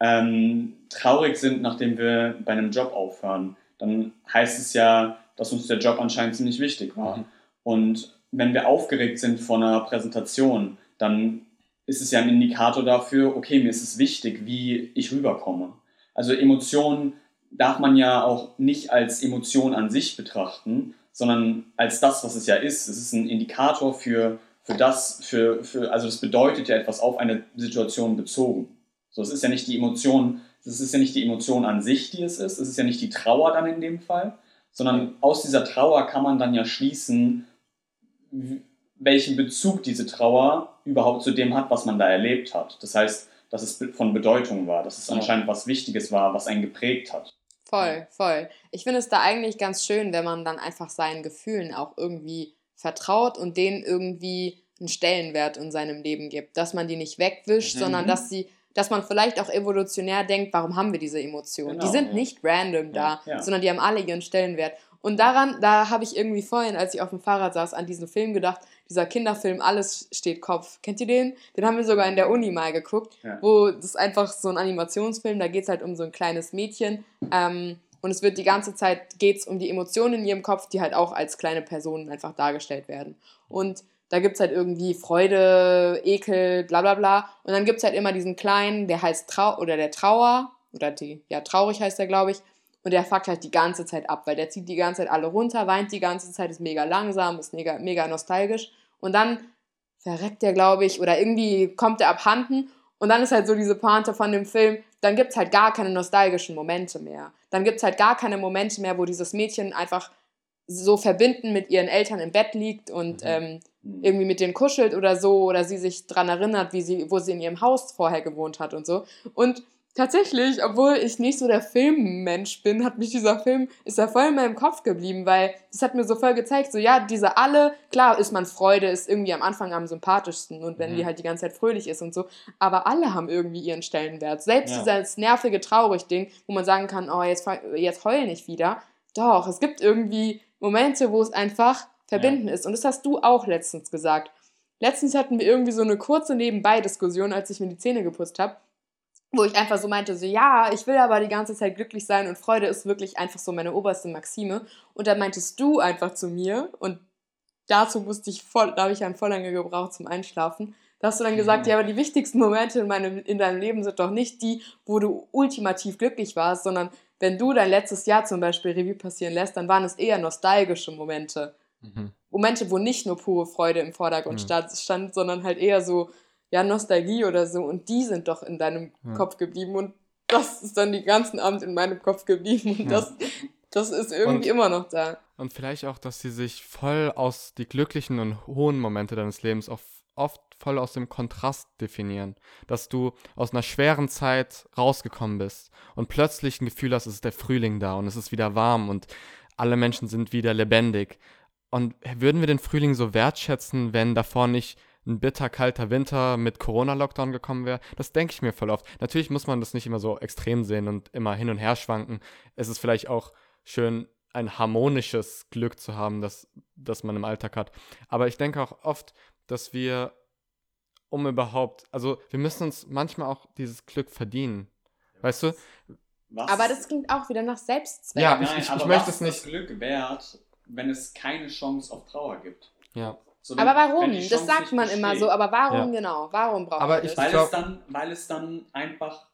S1: ähm, traurig sind, nachdem wir bei einem Job aufhören, dann heißt es ja, dass uns der Job anscheinend ziemlich wichtig war. Mhm. Und wenn wir aufgeregt sind vor einer Präsentation, dann ist es ja ein Indikator dafür, okay, mir ist es wichtig, wie ich rüberkomme. Also Emotionen darf man ja auch nicht als Emotion an sich betrachten, sondern als das, was es ja ist. Es ist ein Indikator für, für das, für, für, also das bedeutet ja etwas auf eine Situation bezogen. So, es ist ja nicht die Emotion, es ist ja nicht die Emotion an sich, die es ist, es ist ja nicht die Trauer dann in dem Fall, sondern aus dieser Trauer kann man dann ja schließen, welchen Bezug diese Trauer überhaupt zu dem hat, was man da erlebt hat. Das heißt, dass es von Bedeutung war, dass es anscheinend was Wichtiges war, was einen geprägt hat.
S3: Voll, voll. Ich finde es da eigentlich ganz schön, wenn man dann einfach seinen Gefühlen auch irgendwie vertraut und denen irgendwie einen Stellenwert in seinem Leben gibt. Dass man die nicht wegwischt, mhm. sondern dass sie dass man vielleicht auch evolutionär denkt, warum haben wir diese Emotionen? Genau, die sind ja. nicht random da, ja, ja. sondern die haben alle ihren Stellenwert. Und daran, da habe ich irgendwie vorhin, als ich auf dem Fahrrad saß, an diesen Film gedacht, dieser Kinderfilm Alles steht Kopf. Kennt ihr den? Den haben wir sogar in der Uni mal geguckt, wo das ist einfach so ein Animationsfilm, da geht es halt um so ein kleines Mädchen. Ähm, und es wird die ganze Zeit geht's um die Emotionen in ihrem Kopf, die halt auch als kleine Personen einfach dargestellt werden. Und da gibt es halt irgendwie Freude, Ekel, bla bla bla. Und dann gibt es halt immer diesen kleinen, der heißt Trau oder der Trauer, oder die, ja, traurig heißt der, glaube ich. Und der fuckt halt die ganze Zeit ab, weil der zieht die ganze Zeit alle runter, weint die ganze Zeit, ist mega langsam, ist mega, mega nostalgisch. Und dann verreckt der, glaube ich, oder irgendwie kommt er abhanden. Und dann ist halt so diese Pointe von dem Film, dann gibt es halt gar keine nostalgischen Momente mehr. Dann gibt es halt gar keine Momente mehr, wo dieses Mädchen einfach so verbinden mit ihren Eltern im Bett liegt und mhm. ähm, mhm. irgendwie mit denen kuschelt oder so oder sie sich daran erinnert, wie sie, wo sie in ihrem Haus vorher gewohnt hat und so. Und tatsächlich, obwohl ich nicht so der Filmmensch bin, hat mich dieser Film, ist er voll in meinem Kopf geblieben, weil das hat mir so voll gezeigt, so ja, diese alle, klar ist man Freude, ist irgendwie am Anfang am sympathischsten und wenn mhm. die halt die ganze Zeit fröhlich ist und so, aber alle haben irgendwie ihren Stellenwert. Selbst ja. dieses nervige Traurig-Ding, wo man sagen kann, oh, jetzt, jetzt heul nicht wieder. Doch, es gibt irgendwie Momente, wo es einfach verbinden ja. ist. Und das hast du auch letztens gesagt. Letztens hatten wir irgendwie so eine kurze Nebenbei-Diskussion, als ich mir die Zähne geputzt habe, wo ich einfach so meinte, so ja, ich will aber die ganze Zeit glücklich sein und Freude ist wirklich einfach so meine oberste Maxime. Und dann meintest du einfach zu mir und dazu musste ich voll, da habe ich ja voll lange gebraucht zum Einschlafen. Da hast du dann gesagt, ja, aber die wichtigsten Momente in, meinem, in deinem Leben sind doch nicht die, wo du ultimativ glücklich warst, sondern wenn du dein letztes Jahr zum Beispiel Revue passieren lässt, dann waren es eher nostalgische Momente. Mhm. Momente, wo nicht nur pure Freude im Vordergrund mhm. stand, sondern halt eher so, ja, Nostalgie oder so. Und die sind doch in deinem ja. Kopf geblieben. Und das ist dann den ganzen Abend in meinem Kopf geblieben. Und ja. das, das ist irgendwie und, immer noch da.
S2: Und vielleicht auch, dass sie sich voll aus die glücklichen und hohen Momente deines Lebens auch oft voll aus dem Kontrast definieren. Dass du aus einer schweren Zeit rausgekommen bist und plötzlich ein Gefühl hast, es ist der Frühling da und es ist wieder warm und alle Menschen sind wieder lebendig. Und würden wir den Frühling so wertschätzen, wenn davor nicht ein bitter kalter Winter mit Corona-Lockdown gekommen wäre? Das denke ich mir voll oft. Natürlich muss man das nicht immer so extrem sehen und immer hin und her schwanken. Es ist vielleicht auch schön, ein harmonisches Glück zu haben, das, das man im Alltag hat. Aber ich denke auch oft, dass wir, um überhaupt, also wir müssen uns manchmal auch dieses Glück verdienen. Weißt du?
S3: Was? Aber das klingt auch wieder nach Selbstzweck.
S1: Ja, ich, ich, ich möchte es nicht. Glück wert, wenn es keine Chance auf Trauer gibt.
S2: Ja.
S3: So, wenn, aber warum? Das sagt man besteht. immer so, aber warum ja. genau? Warum braucht
S1: aber
S3: man
S1: das? Weil, es dann, weil es dann einfach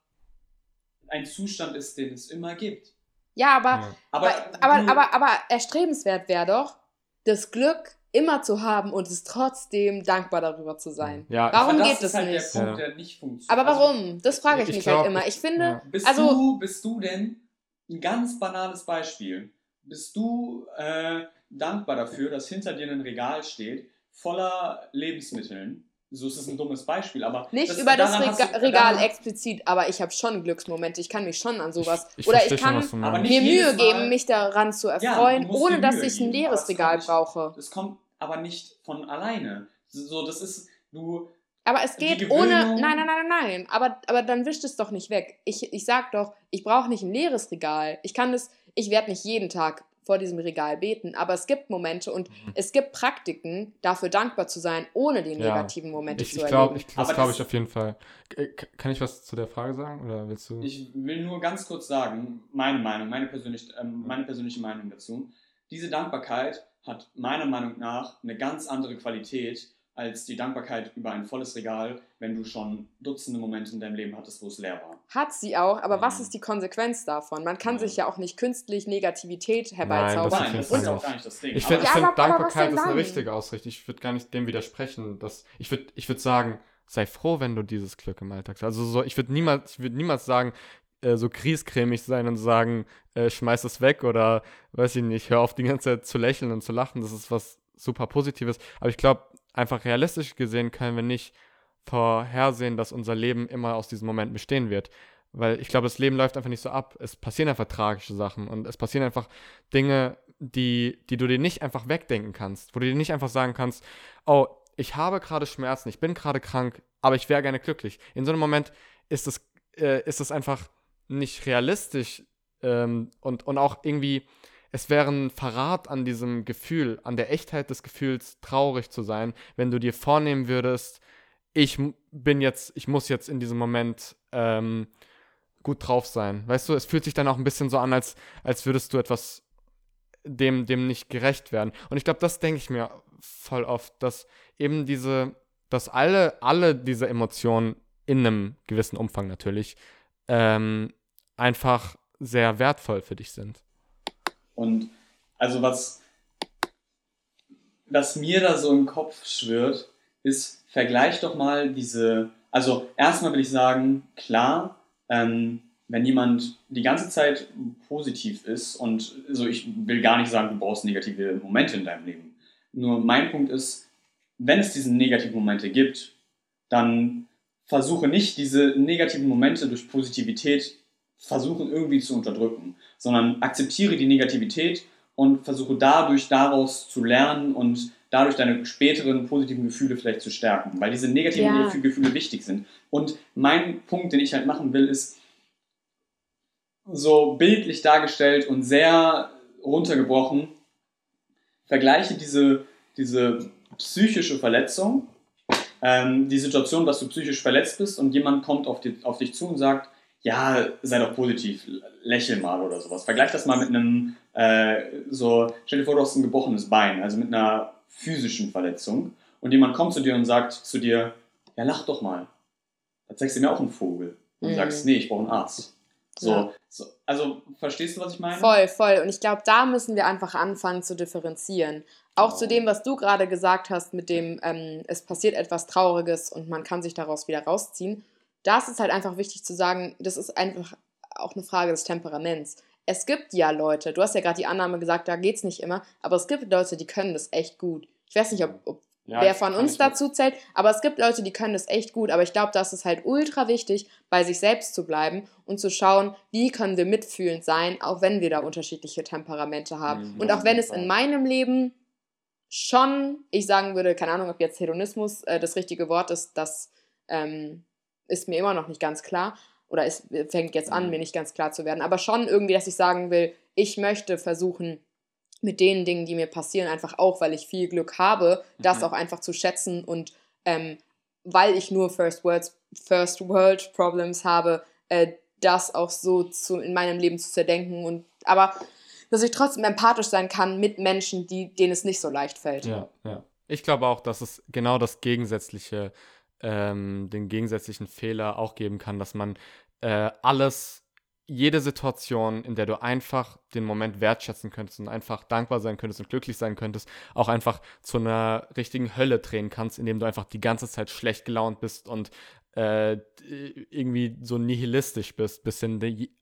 S1: ein Zustand ist, den es immer gibt.
S3: Ja, aber, ja. aber, aber, aber, aber, aber erstrebenswert wäre doch, das Glück immer zu haben und es trotzdem dankbar darüber zu sein. Ja, warum geht das, halt nicht? Punkt, ja. nicht aber also, warum? Das frage ich, ich mich halt glaub, halt immer. Ich finde, ja.
S1: bist also du, bist du denn ein ganz banales Beispiel? Bist du äh, dankbar dafür, dass hinter dir ein Regal steht voller Lebensmitteln? So ist es ein dummes Beispiel, aber.
S3: Nicht das, über das Rega du, Regal explizit, aber ich habe schon Glücksmomente. Ich kann mich schon an sowas. Ich, ich oder ich kann schon, mir Mühe geben, mich daran zu erfreuen, ja, ohne dass ich ein leeres Regal
S1: nicht,
S3: brauche.
S1: Das kommt aber nicht von alleine. So, das ist. Du.
S3: Aber es geht ohne. Nein, nein, nein, nein, nein. Aber, aber dann wischt es doch nicht weg. Ich, ich sag doch, ich brauche nicht ein leeres Regal. Ich kann das. Ich werde nicht jeden Tag vor diesem Regal beten, aber es gibt Momente und mhm. es gibt Praktiken, dafür dankbar zu sein, ohne die negativen ja. Momente
S2: ich,
S3: zu
S2: ich glaub, erleben. Ich, das glaube ich auf jeden Fall. Kann ich was zu der Frage sagen oder willst du?
S1: Ich will nur ganz kurz sagen, meine Meinung, meine, persönlich, ähm, meine persönliche Meinung dazu. Diese Dankbarkeit hat meiner Meinung nach eine ganz andere Qualität als die Dankbarkeit über ein volles Regal, wenn du schon Dutzende Momente in deinem Leben hattest, wo es leer war.
S3: Hat sie auch, aber mhm. was ist die Konsequenz davon? Man kann mhm. sich ja auch nicht künstlich Negativität herbeizaubern. Nein, das,
S2: Nein, das ist auch gar nicht das Ding. Ich finde, ja, find, Dankbarkeit ist eine richtige Ausrichtung. Ich würde gar nicht dem widersprechen. Dass, ich würde ich würd sagen, sei froh, wenn du dieses Glück im Alltag hast. Also so, ich würde niemals, würd niemals sagen, äh, so kriescremig sein und sagen, äh, schmeiß es weg oder weiß ich nicht, hör auf die ganze Zeit zu lächeln und zu lachen. Das ist was super Positives. Aber ich glaube, einfach realistisch gesehen können wir nicht vorhersehen, dass unser Leben immer aus diesen Momenten bestehen wird. Weil ich glaube, das Leben läuft einfach nicht so ab. Es passieren einfach tragische Sachen und es passieren einfach Dinge, die, die du dir nicht einfach wegdenken kannst, wo du dir nicht einfach sagen kannst, oh, ich habe gerade Schmerzen, ich bin gerade krank, aber ich wäre gerne glücklich. In so einem Moment ist es, äh, ist es einfach nicht realistisch ähm, und, und auch irgendwie es wäre ein Verrat an diesem Gefühl, an der Echtheit des Gefühls, traurig zu sein, wenn du dir vornehmen würdest, ich bin jetzt, ich muss jetzt in diesem Moment ähm, gut drauf sein. Weißt du, es fühlt sich dann auch ein bisschen so an, als, als würdest du etwas dem, dem nicht gerecht werden. Und ich glaube, das denke ich mir voll oft, dass eben diese, dass alle, alle diese Emotionen in einem gewissen Umfang natürlich ähm, einfach sehr wertvoll für dich sind.
S1: Und also was, was mir da so im Kopf schwirrt, ist, vergleich doch mal diese, also erstmal will ich sagen, klar, ähm, wenn jemand die ganze Zeit positiv ist und so, ich will gar nicht sagen, du brauchst negative Momente in deinem Leben. Nur mein Punkt ist, wenn es diese negativen Momente gibt, dann versuche nicht diese negativen Momente durch Positivität versuchen irgendwie zu unterdrücken, sondern akzeptiere die Negativität und versuche dadurch daraus zu lernen und dadurch deine späteren positiven Gefühle vielleicht zu stärken, weil diese negativen ja. Gefühle wichtig sind. Und mein Punkt, den ich halt machen will, ist so bildlich dargestellt und sehr runtergebrochen, vergleiche diese, diese psychische Verletzung, ähm, die Situation, dass du psychisch verletzt bist und jemand kommt auf, die, auf dich zu und sagt, ja, sei doch positiv, lächel mal oder sowas. Vergleich das mal mit einem, äh, so, stell dir vor, du hast ein gebrochenes Bein, also mit einer physischen Verletzung und jemand kommt zu dir und sagt zu dir, ja, lach doch mal. Da zeigst du mir auch einen Vogel. Und mhm. sagst, nee, ich brauche einen Arzt. So, ja. so, also verstehst du, was ich meine?
S3: Voll, voll. Und ich glaube, da müssen wir einfach anfangen zu differenzieren. Auch oh. zu dem, was du gerade gesagt hast, mit dem, ähm, es passiert etwas Trauriges und man kann sich daraus wieder rausziehen da ist es halt einfach wichtig zu sagen, das ist einfach auch eine Frage des Temperaments. Es gibt ja Leute, du hast ja gerade die Annahme gesagt, da geht es nicht immer, aber es gibt Leute, die können das echt gut. Ich weiß nicht, ob, ob ja, wer von uns dazu zählt, aber es gibt Leute, die können das echt gut. Aber ich glaube, das ist halt ultra wichtig, bei sich selbst zu bleiben und zu schauen, wie können wir mitfühlend sein, auch wenn wir da unterschiedliche Temperamente haben. Mhm, und auch wenn es in meinem Leben schon, ich sagen würde, keine Ahnung, ob jetzt Hedonismus äh, das richtige Wort ist, dass ähm, ist mir immer noch nicht ganz klar. Oder es fängt jetzt an, mhm. mir nicht ganz klar zu werden. Aber schon irgendwie, dass ich sagen will, ich möchte versuchen, mit den Dingen, die mir passieren, einfach auch, weil ich viel Glück habe, das mhm. auch einfach zu schätzen und ähm, weil ich nur First, Words, First World Problems habe, äh, das auch so zu, in meinem Leben zu zerdenken und aber dass ich trotzdem empathisch sein kann mit Menschen, die, denen es nicht so leicht fällt.
S2: Ja, ja. Ich glaube auch, dass es genau das Gegensätzliche, ähm, den gegensätzlichen Fehler auch geben kann, dass man äh, alles jede Situation, in der du einfach den Moment wertschätzen könntest und einfach dankbar sein könntest und glücklich sein könntest, auch einfach zu einer richtigen Hölle drehen kannst, indem du einfach die ganze Zeit schlecht gelaunt bist und äh, irgendwie so nihilistisch bist, bisschen,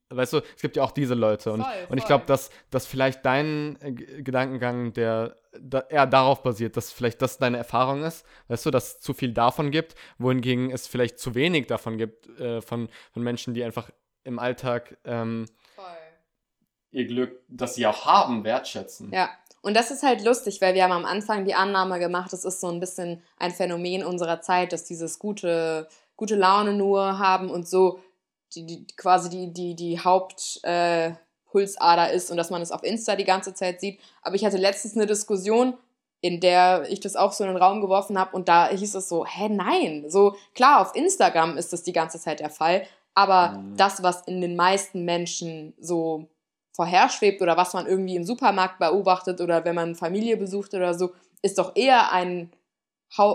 S2: weißt du, es gibt ja auch diese Leute und, voll, und ich glaube, dass, dass vielleicht dein äh, Gedankengang, der da, eher darauf basiert, dass vielleicht das deine Erfahrung ist, weißt du, dass es zu viel davon gibt, wohingegen es vielleicht zu wenig davon gibt, äh, von, von Menschen, die einfach im Alltag ähm, ihr Glück, das sie auch haben, wertschätzen.
S3: Ja, und das ist halt lustig, weil wir haben am Anfang die Annahme gemacht, es ist so ein bisschen ein Phänomen unserer Zeit, dass dieses gute, gute Laune nur haben und so die, die quasi die, die, die Hauptpulsader äh, ist und dass man es auf Insta die ganze Zeit sieht. Aber ich hatte letztens eine Diskussion, in der ich das auch so in den Raum geworfen habe und da hieß es so, hä, nein, so klar, auf Instagram ist das die ganze Zeit der Fall, aber mhm. das, was in den meisten Menschen so vorherschwebt oder was man irgendwie im Supermarkt beobachtet oder wenn man Familie besucht oder so, ist doch eher ein,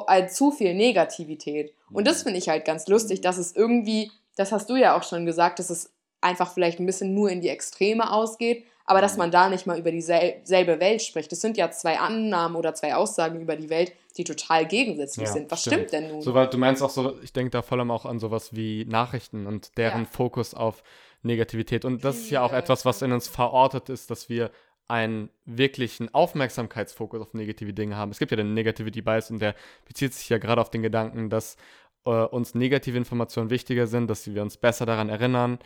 S3: ein zu viel Negativität. Und das mhm. finde ich halt ganz lustig, dass es irgendwie, das hast du ja auch schon gesagt, dass es einfach vielleicht ein bisschen nur in die Extreme ausgeht, aber dass mhm. man da nicht mal über dieselbe Welt spricht. Das sind ja zwei Annahmen oder zwei Aussagen über die Welt, die total gegensätzlich ja, sind. Was stimmt. stimmt, denn nun?
S2: Soweit du meinst auch so, ich denke da vor allem auch an sowas wie Nachrichten und deren ja. Fokus auf Negativität. Und das ist ja auch etwas, was in uns verortet ist, dass wir einen wirklichen Aufmerksamkeitsfokus auf negative Dinge haben. Es gibt ja den Negativity Bias und der bezieht sich ja gerade auf den Gedanken, dass äh, uns negative Informationen wichtiger sind, dass wir uns besser daran erinnern,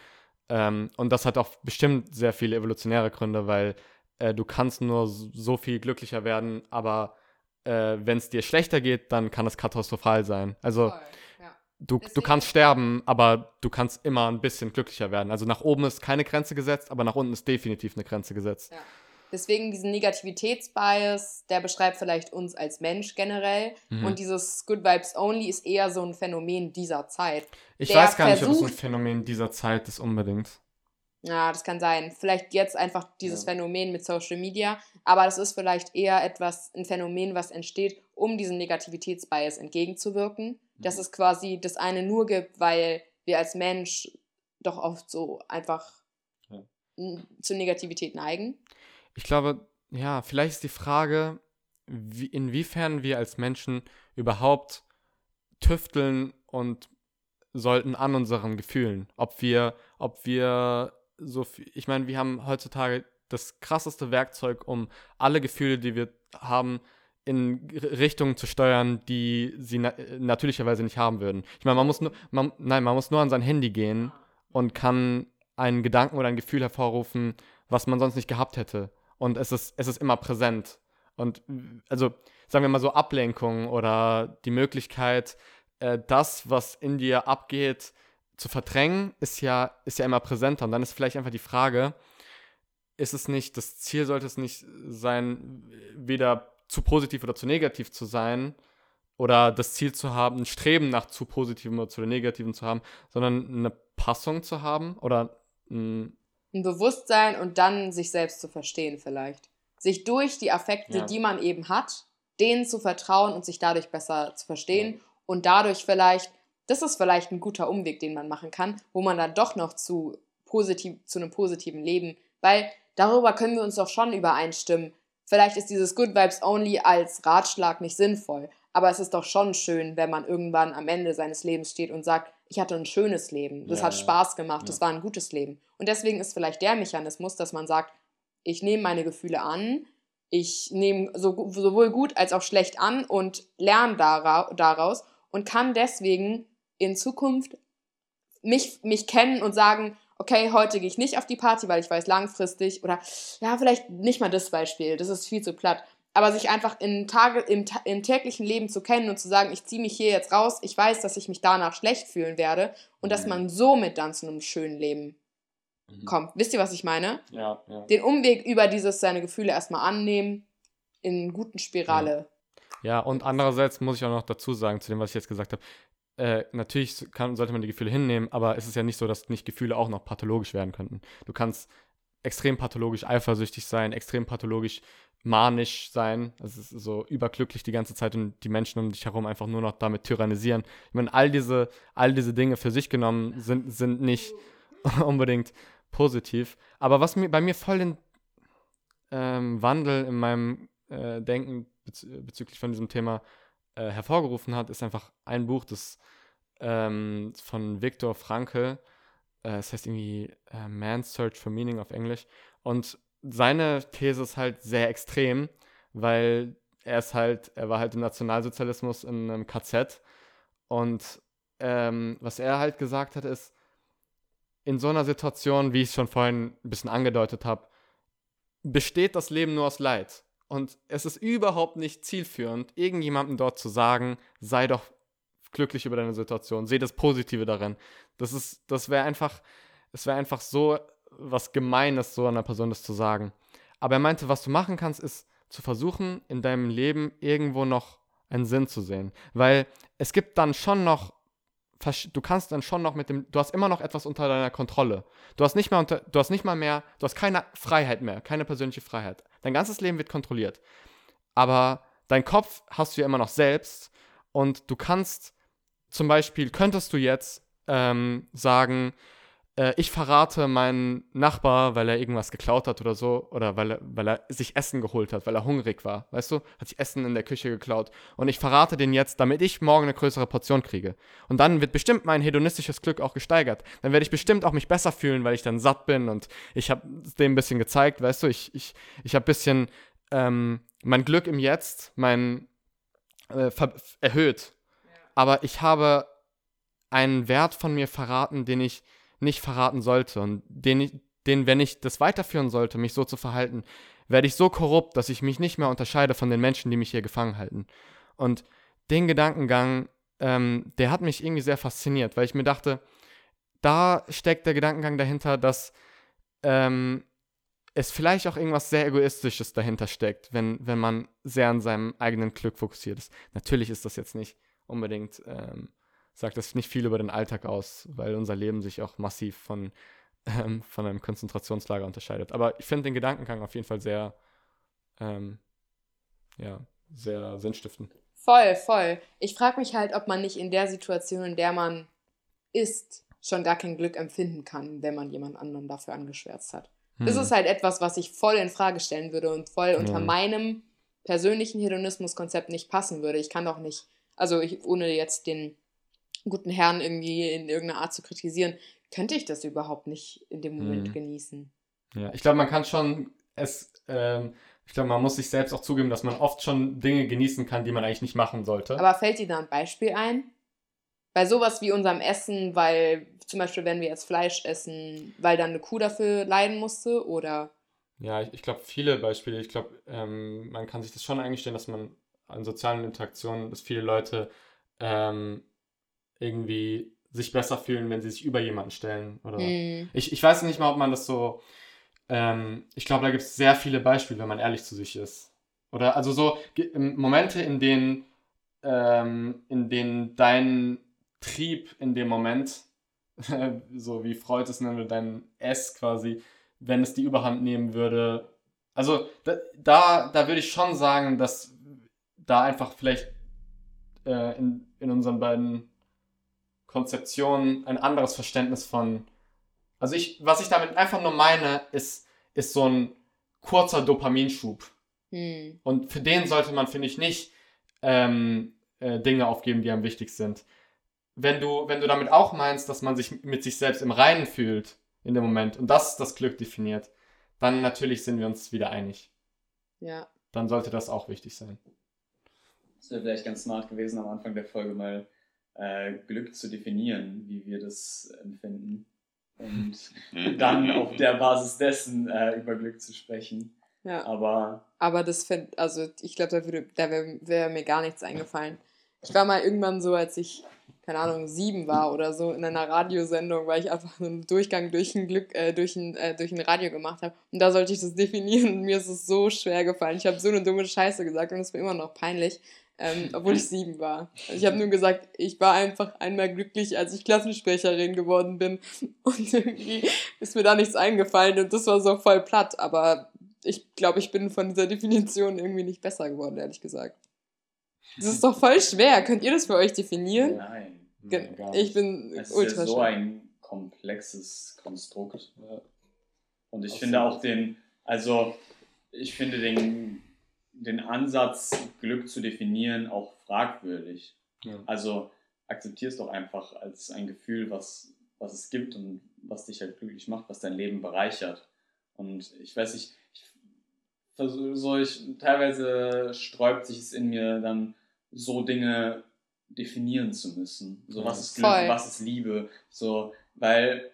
S2: ähm, und das hat auch bestimmt sehr viele evolutionäre Gründe, weil äh, du kannst nur so viel glücklicher werden, aber äh, wenn es dir schlechter geht, dann kann es katastrophal sein. Also Voll, ja. du, du kannst sterben, aber du kannst immer ein bisschen glücklicher werden. Also nach oben ist keine Grenze gesetzt, aber nach unten ist definitiv eine Grenze gesetzt.
S3: Ja. Deswegen diesen Negativitätsbias, der beschreibt vielleicht uns als Mensch generell. Mhm. Und dieses Good Vibes Only ist eher so ein Phänomen dieser Zeit.
S2: Ich weiß gar nicht, ob es ein Phänomen dieser Zeit ist unbedingt.
S3: Ja, das kann sein. Vielleicht jetzt einfach dieses ja. Phänomen mit Social Media, aber das ist vielleicht eher etwas, ein Phänomen, was entsteht, um diesem Negativitätsbias entgegenzuwirken. Mhm. Dass es quasi das eine nur gibt, weil wir als Mensch doch oft so einfach ja. zur Negativität neigen.
S2: Ich glaube, ja, vielleicht ist die Frage, wie, inwiefern wir als Menschen überhaupt tüfteln und sollten an unseren Gefühlen. Ob wir, ob wir so viel, ich meine, wir haben heutzutage das krasseste Werkzeug, um alle Gefühle, die wir haben, in Richtungen zu steuern, die sie na natürlicherweise nicht haben würden. Ich meine, man muss nur, man, nein, man muss nur an sein Handy gehen und kann einen Gedanken oder ein Gefühl hervorrufen, was man sonst nicht gehabt hätte und es ist, es ist immer präsent. Und also sagen wir mal so Ablenkung oder die Möglichkeit, äh, das, was in dir abgeht, zu verdrängen, ist ja, ist ja immer präsenter. Und dann ist vielleicht einfach die Frage, ist es nicht, das Ziel sollte es nicht sein, weder zu positiv oder zu negativ zu sein, oder das Ziel zu haben, ein Streben nach zu positivem oder zu negativen zu haben, sondern eine Passung zu haben oder ein
S3: ein Bewusstsein und dann sich selbst zu verstehen vielleicht. Sich durch die Affekte, ja. die man eben hat, denen zu vertrauen und sich dadurch besser zu verstehen ja. und dadurch vielleicht, das ist vielleicht ein guter Umweg, den man machen kann, wo man dann doch noch zu, positiv, zu einem positiven Leben, weil darüber können wir uns doch schon übereinstimmen. Vielleicht ist dieses Good Vibes Only als Ratschlag nicht sinnvoll, aber es ist doch schon schön, wenn man irgendwann am Ende seines Lebens steht und sagt, ich hatte ein schönes Leben, das ja, hat Spaß gemacht, ja. das war ein gutes Leben. Und deswegen ist vielleicht der Mechanismus, dass man sagt, ich nehme meine Gefühle an, ich nehme so, sowohl gut als auch schlecht an und lerne daraus und kann deswegen in Zukunft mich, mich kennen und sagen, okay, heute gehe ich nicht auf die Party, weil ich weiß langfristig oder ja, vielleicht nicht mal das Beispiel, das ist viel zu platt aber sich einfach in Tage, im, im täglichen Leben zu kennen und zu sagen, ich ziehe mich hier jetzt raus, ich weiß, dass ich mich danach schlecht fühlen werde und dass mhm. man somit dann zu einem schönen Leben mhm. kommt. Wisst ihr, was ich meine?
S2: Ja, ja.
S3: Den Umweg über dieses seine Gefühle erstmal annehmen, in guten Spirale.
S2: Ja. ja, und andererseits muss ich auch noch dazu sagen, zu dem, was ich jetzt gesagt habe, äh, natürlich kann, sollte man die Gefühle hinnehmen, aber es ist ja nicht so, dass nicht Gefühle auch noch pathologisch werden könnten. Du kannst extrem pathologisch eifersüchtig sein, extrem pathologisch manisch sein, also so überglücklich die ganze Zeit und die Menschen um dich herum einfach nur noch damit tyrannisieren. Ich meine, all diese, all diese Dinge für sich genommen sind, sind nicht unbedingt positiv. Aber was mir bei mir voll den ähm, Wandel in meinem äh, Denken bez bezüglich von diesem Thema äh, hervorgerufen hat, ist einfach ein Buch, das ähm, von Viktor Frankl, äh, es heißt irgendwie äh, Man's Search for Meaning auf Englisch. Und seine These ist halt sehr extrem, weil er ist halt, er war halt im Nationalsozialismus in einem KZ und ähm, was er halt gesagt hat, ist, in so einer Situation, wie ich es schon vorhin ein bisschen angedeutet habe, besteht das Leben nur aus Leid. Und es ist überhaupt nicht zielführend, irgendjemandem dort zu sagen, sei doch glücklich über deine Situation, seh das Positive darin. Das ist, das wäre einfach, es wäre einfach so was Gemeines, so einer Person das zu sagen. Aber er meinte, was du machen kannst, ist zu versuchen, in deinem Leben irgendwo noch einen Sinn zu sehen. Weil es gibt dann schon noch, du kannst dann schon noch mit dem, du hast immer noch etwas unter deiner Kontrolle. Du hast nicht mehr unter, du hast nicht mal mehr, du hast keine Freiheit mehr, keine persönliche Freiheit. Dein ganzes Leben wird kontrolliert. Aber dein Kopf hast du ja immer noch selbst und du kannst zum Beispiel, könntest du jetzt ähm, sagen, äh, ich verrate meinen Nachbar, weil er irgendwas geklaut hat oder so, oder weil er, weil er sich Essen geholt hat, weil er hungrig war, weißt du, hat sich Essen in der Küche geklaut. Und ich verrate den jetzt, damit ich morgen eine größere Portion kriege. Und dann wird bestimmt mein hedonistisches Glück auch gesteigert. Dann werde ich bestimmt auch mich besser fühlen, weil ich dann satt bin und ich habe dem ein bisschen gezeigt, weißt du, ich, ich, ich habe ein bisschen ähm, mein Glück im Jetzt, mein äh, erhöht. Aber ich habe einen Wert von mir verraten, den ich nicht verraten sollte und den, den, wenn ich das weiterführen sollte, mich so zu verhalten, werde ich so korrupt, dass ich mich nicht mehr unterscheide von den Menschen, die mich hier gefangen halten. Und den Gedankengang, ähm, der hat mich irgendwie sehr fasziniert, weil ich mir dachte, da steckt der Gedankengang dahinter, dass ähm, es vielleicht auch irgendwas sehr Egoistisches dahinter steckt, wenn, wenn man sehr an seinem eigenen Glück fokussiert ist. Natürlich ist das jetzt nicht unbedingt ähm, sagt das nicht viel über den Alltag aus, weil unser Leben sich auch massiv von, ähm, von einem Konzentrationslager unterscheidet. Aber ich finde den Gedankengang auf jeden Fall sehr, ähm, ja, sehr sinnstiftend.
S3: Voll, voll. Ich frage mich halt, ob man nicht in der Situation, in der man ist, schon gar kein Glück empfinden kann, wenn man jemand anderen dafür angeschwärzt hat. Hm. Das ist halt etwas, was ich voll in Frage stellen würde und voll unter hm. meinem persönlichen Hedonismuskonzept nicht passen würde. Ich kann doch nicht, also ich, ohne jetzt den guten Herrn irgendwie in irgendeiner Art zu kritisieren, könnte ich das überhaupt nicht in dem Moment hm. genießen.
S2: Ja, ich glaube, man kann schon es, ähm, ich glaube, man muss sich selbst auch zugeben, dass man oft schon Dinge genießen kann, die man eigentlich nicht machen sollte.
S3: Aber fällt dir da ein Beispiel ein? Bei sowas wie unserem Essen, weil zum Beispiel, wenn wir jetzt Fleisch essen, weil dann eine Kuh dafür leiden musste oder?
S2: Ja, ich, ich glaube, viele Beispiele. Ich glaube, ähm, man kann sich das schon eingestehen, dass man an sozialen Interaktionen, dass viele Leute ähm, irgendwie sich besser fühlen, wenn sie sich über jemanden stellen. Oder mm. ich, ich weiß nicht mal, ob man das so. Ähm, ich glaube, da gibt es sehr viele Beispiele, wenn man ehrlich zu sich ist. Oder also so Momente, in denen, ähm, in denen dein Trieb in dem Moment, so wie Freud es nennt, dein S quasi, wenn es die Überhand nehmen würde. Also da, da, da würde ich schon sagen, dass da einfach vielleicht äh, in, in unseren beiden Konzeption, ein anderes Verständnis von. Also ich, was ich damit einfach nur meine, ist, ist so ein kurzer Dopaminschub. Hm. Und für den sollte man, finde ich, nicht ähm, äh, Dinge aufgeben, die am wichtig sind. Wenn du, wenn du damit auch meinst, dass man sich mit sich selbst im Reinen fühlt in dem Moment und das das Glück definiert, dann natürlich sind wir uns wieder einig.
S3: Ja.
S2: Dann sollte das auch wichtig sein.
S1: Das wäre vielleicht ganz smart gewesen, am Anfang der Folge mal äh, Glück zu definieren, wie wir das empfinden. Und dann auf der Basis dessen äh, über Glück zu sprechen.
S3: Ja.
S1: Aber,
S3: Aber das fände, also ich glaube, da, würde, da wäre wär mir gar nichts eingefallen. Ich war mal irgendwann so, als ich, keine Ahnung, sieben war oder so, in einer Radiosendung, weil ich einfach einen Durchgang durch ein Glück, äh, durch ein, äh, durch ein Radio gemacht habe. Und da sollte ich das definieren und mir ist es so schwer gefallen. Ich habe so eine dumme Scheiße gesagt und es war immer noch peinlich. Ähm, obwohl ich sieben war. Also ich habe nur gesagt, ich war einfach einmal glücklich, als ich Klassensprecherin geworden bin. Und irgendwie ist mir da nichts eingefallen und das war so voll platt. Aber ich glaube, ich bin von dieser Definition irgendwie nicht besser geworden, ehrlich gesagt. Das ist doch voll schwer. Könnt ihr das für euch definieren?
S1: Nein.
S3: Nein ich bin
S1: es ultra ist ja so ein komplexes Konstrukt. Und ich Aus finde auch den, also ich finde den, den Ansatz, Glück zu definieren, auch fragwürdig. Ja. Also akzeptier es doch einfach als ein Gefühl, was, was es gibt und was dich halt glücklich macht, was dein Leben bereichert. Und ich weiß nicht, ich versuche ich, teilweise sträubt sich es in mir dann so Dinge definieren zu müssen. So, was ist Glück, Voll. was ist Liebe. So, weil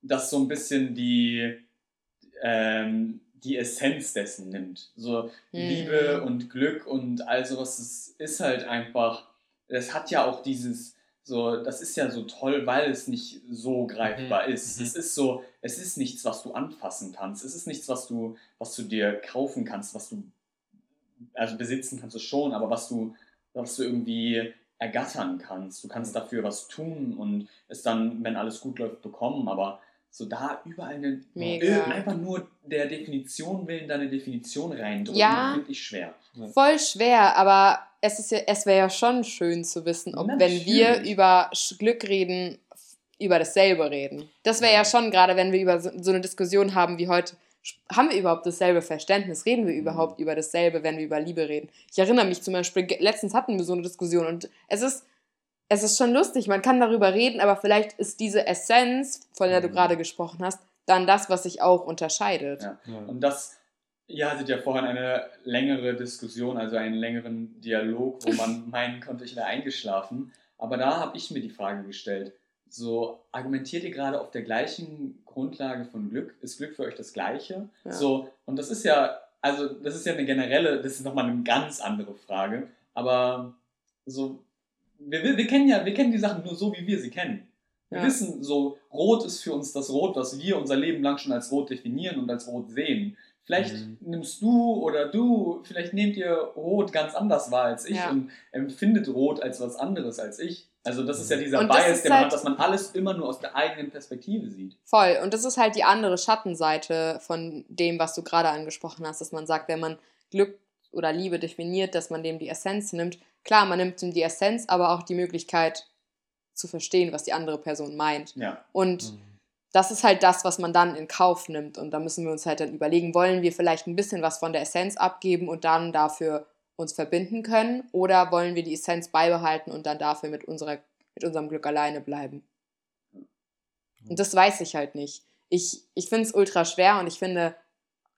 S1: das so ein bisschen die, ähm, die Essenz dessen nimmt. So, mhm. Liebe und Glück und all sowas, das ist halt einfach, das hat ja auch dieses, so, das ist ja so toll, weil es nicht so greifbar mhm. ist. Mhm. Es ist so, es ist nichts, was du anfassen kannst. Es ist nichts, was du, was du dir kaufen kannst, was du, also besitzen kannst du schon, aber was du was du irgendwie ergattern kannst. Du kannst dafür was tun und es dann, wenn alles gut läuft, bekommen. Aber so da überall eine, Mega. einfach nur der Definition willen deine Definition reindrücken, ja, finde ich schwer.
S3: Voll schwer, aber es, ist ja, es wäre ja schon schön zu wissen, ob Natürlich. wenn wir über Glück reden, über dasselbe reden. Das wäre ja. ja schon gerade, wenn wir über so, so eine Diskussion haben wie heute, haben wir überhaupt dasselbe Verständnis? Reden wir überhaupt mhm. über dasselbe, wenn wir über Liebe reden? Ich erinnere mich zum Beispiel, letztens hatten wir so eine Diskussion und es ist, es ist schon lustig, man kann darüber reden, aber vielleicht ist diese Essenz, von der du mhm. gerade gesprochen hast, dann das, was sich auch unterscheidet.
S1: Ja. Und das, ihr hattet ja vorhin eine längere Diskussion, also einen längeren Dialog, wo man meinen konnte, ich wäre eingeschlafen. Aber da habe ich mir die Frage gestellt, so argumentiert ihr gerade auf der gleichen Grundlage von Glück? Ist Glück für euch das Gleiche? Ja. So, und das ist ja, also das ist ja eine generelle, das ist nochmal eine ganz andere Frage, aber so, wir, wir, wir kennen ja, wir kennen die Sachen nur so, wie wir sie kennen. Wir ja. wissen so, Rot ist für uns das Rot, was wir unser Leben lang schon als Rot definieren und als Rot sehen. Vielleicht mhm. nimmst du oder du, vielleicht nehmt ihr Rot ganz anders wahr als ich ja. und empfindet Rot als was anderes als ich. Also das ist ja dieser und Bias, den man halt, hat, dass man alles immer nur aus der eigenen Perspektive sieht.
S3: Voll. Und das ist halt die andere Schattenseite von dem, was du gerade angesprochen hast, dass man sagt, wenn man Glück oder Liebe definiert, dass man dem die Essenz nimmt. Klar, man nimmt ihm die Essenz, aber auch die Möglichkeit zu verstehen, was die andere Person meint. Ja. Und mhm. das ist halt das, was man dann in Kauf nimmt. Und da müssen wir uns halt dann überlegen, wollen wir vielleicht ein bisschen was von der Essenz abgeben und dann dafür uns verbinden können oder wollen wir die Essenz beibehalten und dann dafür mit, unserer, mit unserem Glück alleine bleiben? Und das weiß ich halt nicht. Ich, ich finde es ultra schwer und ich finde,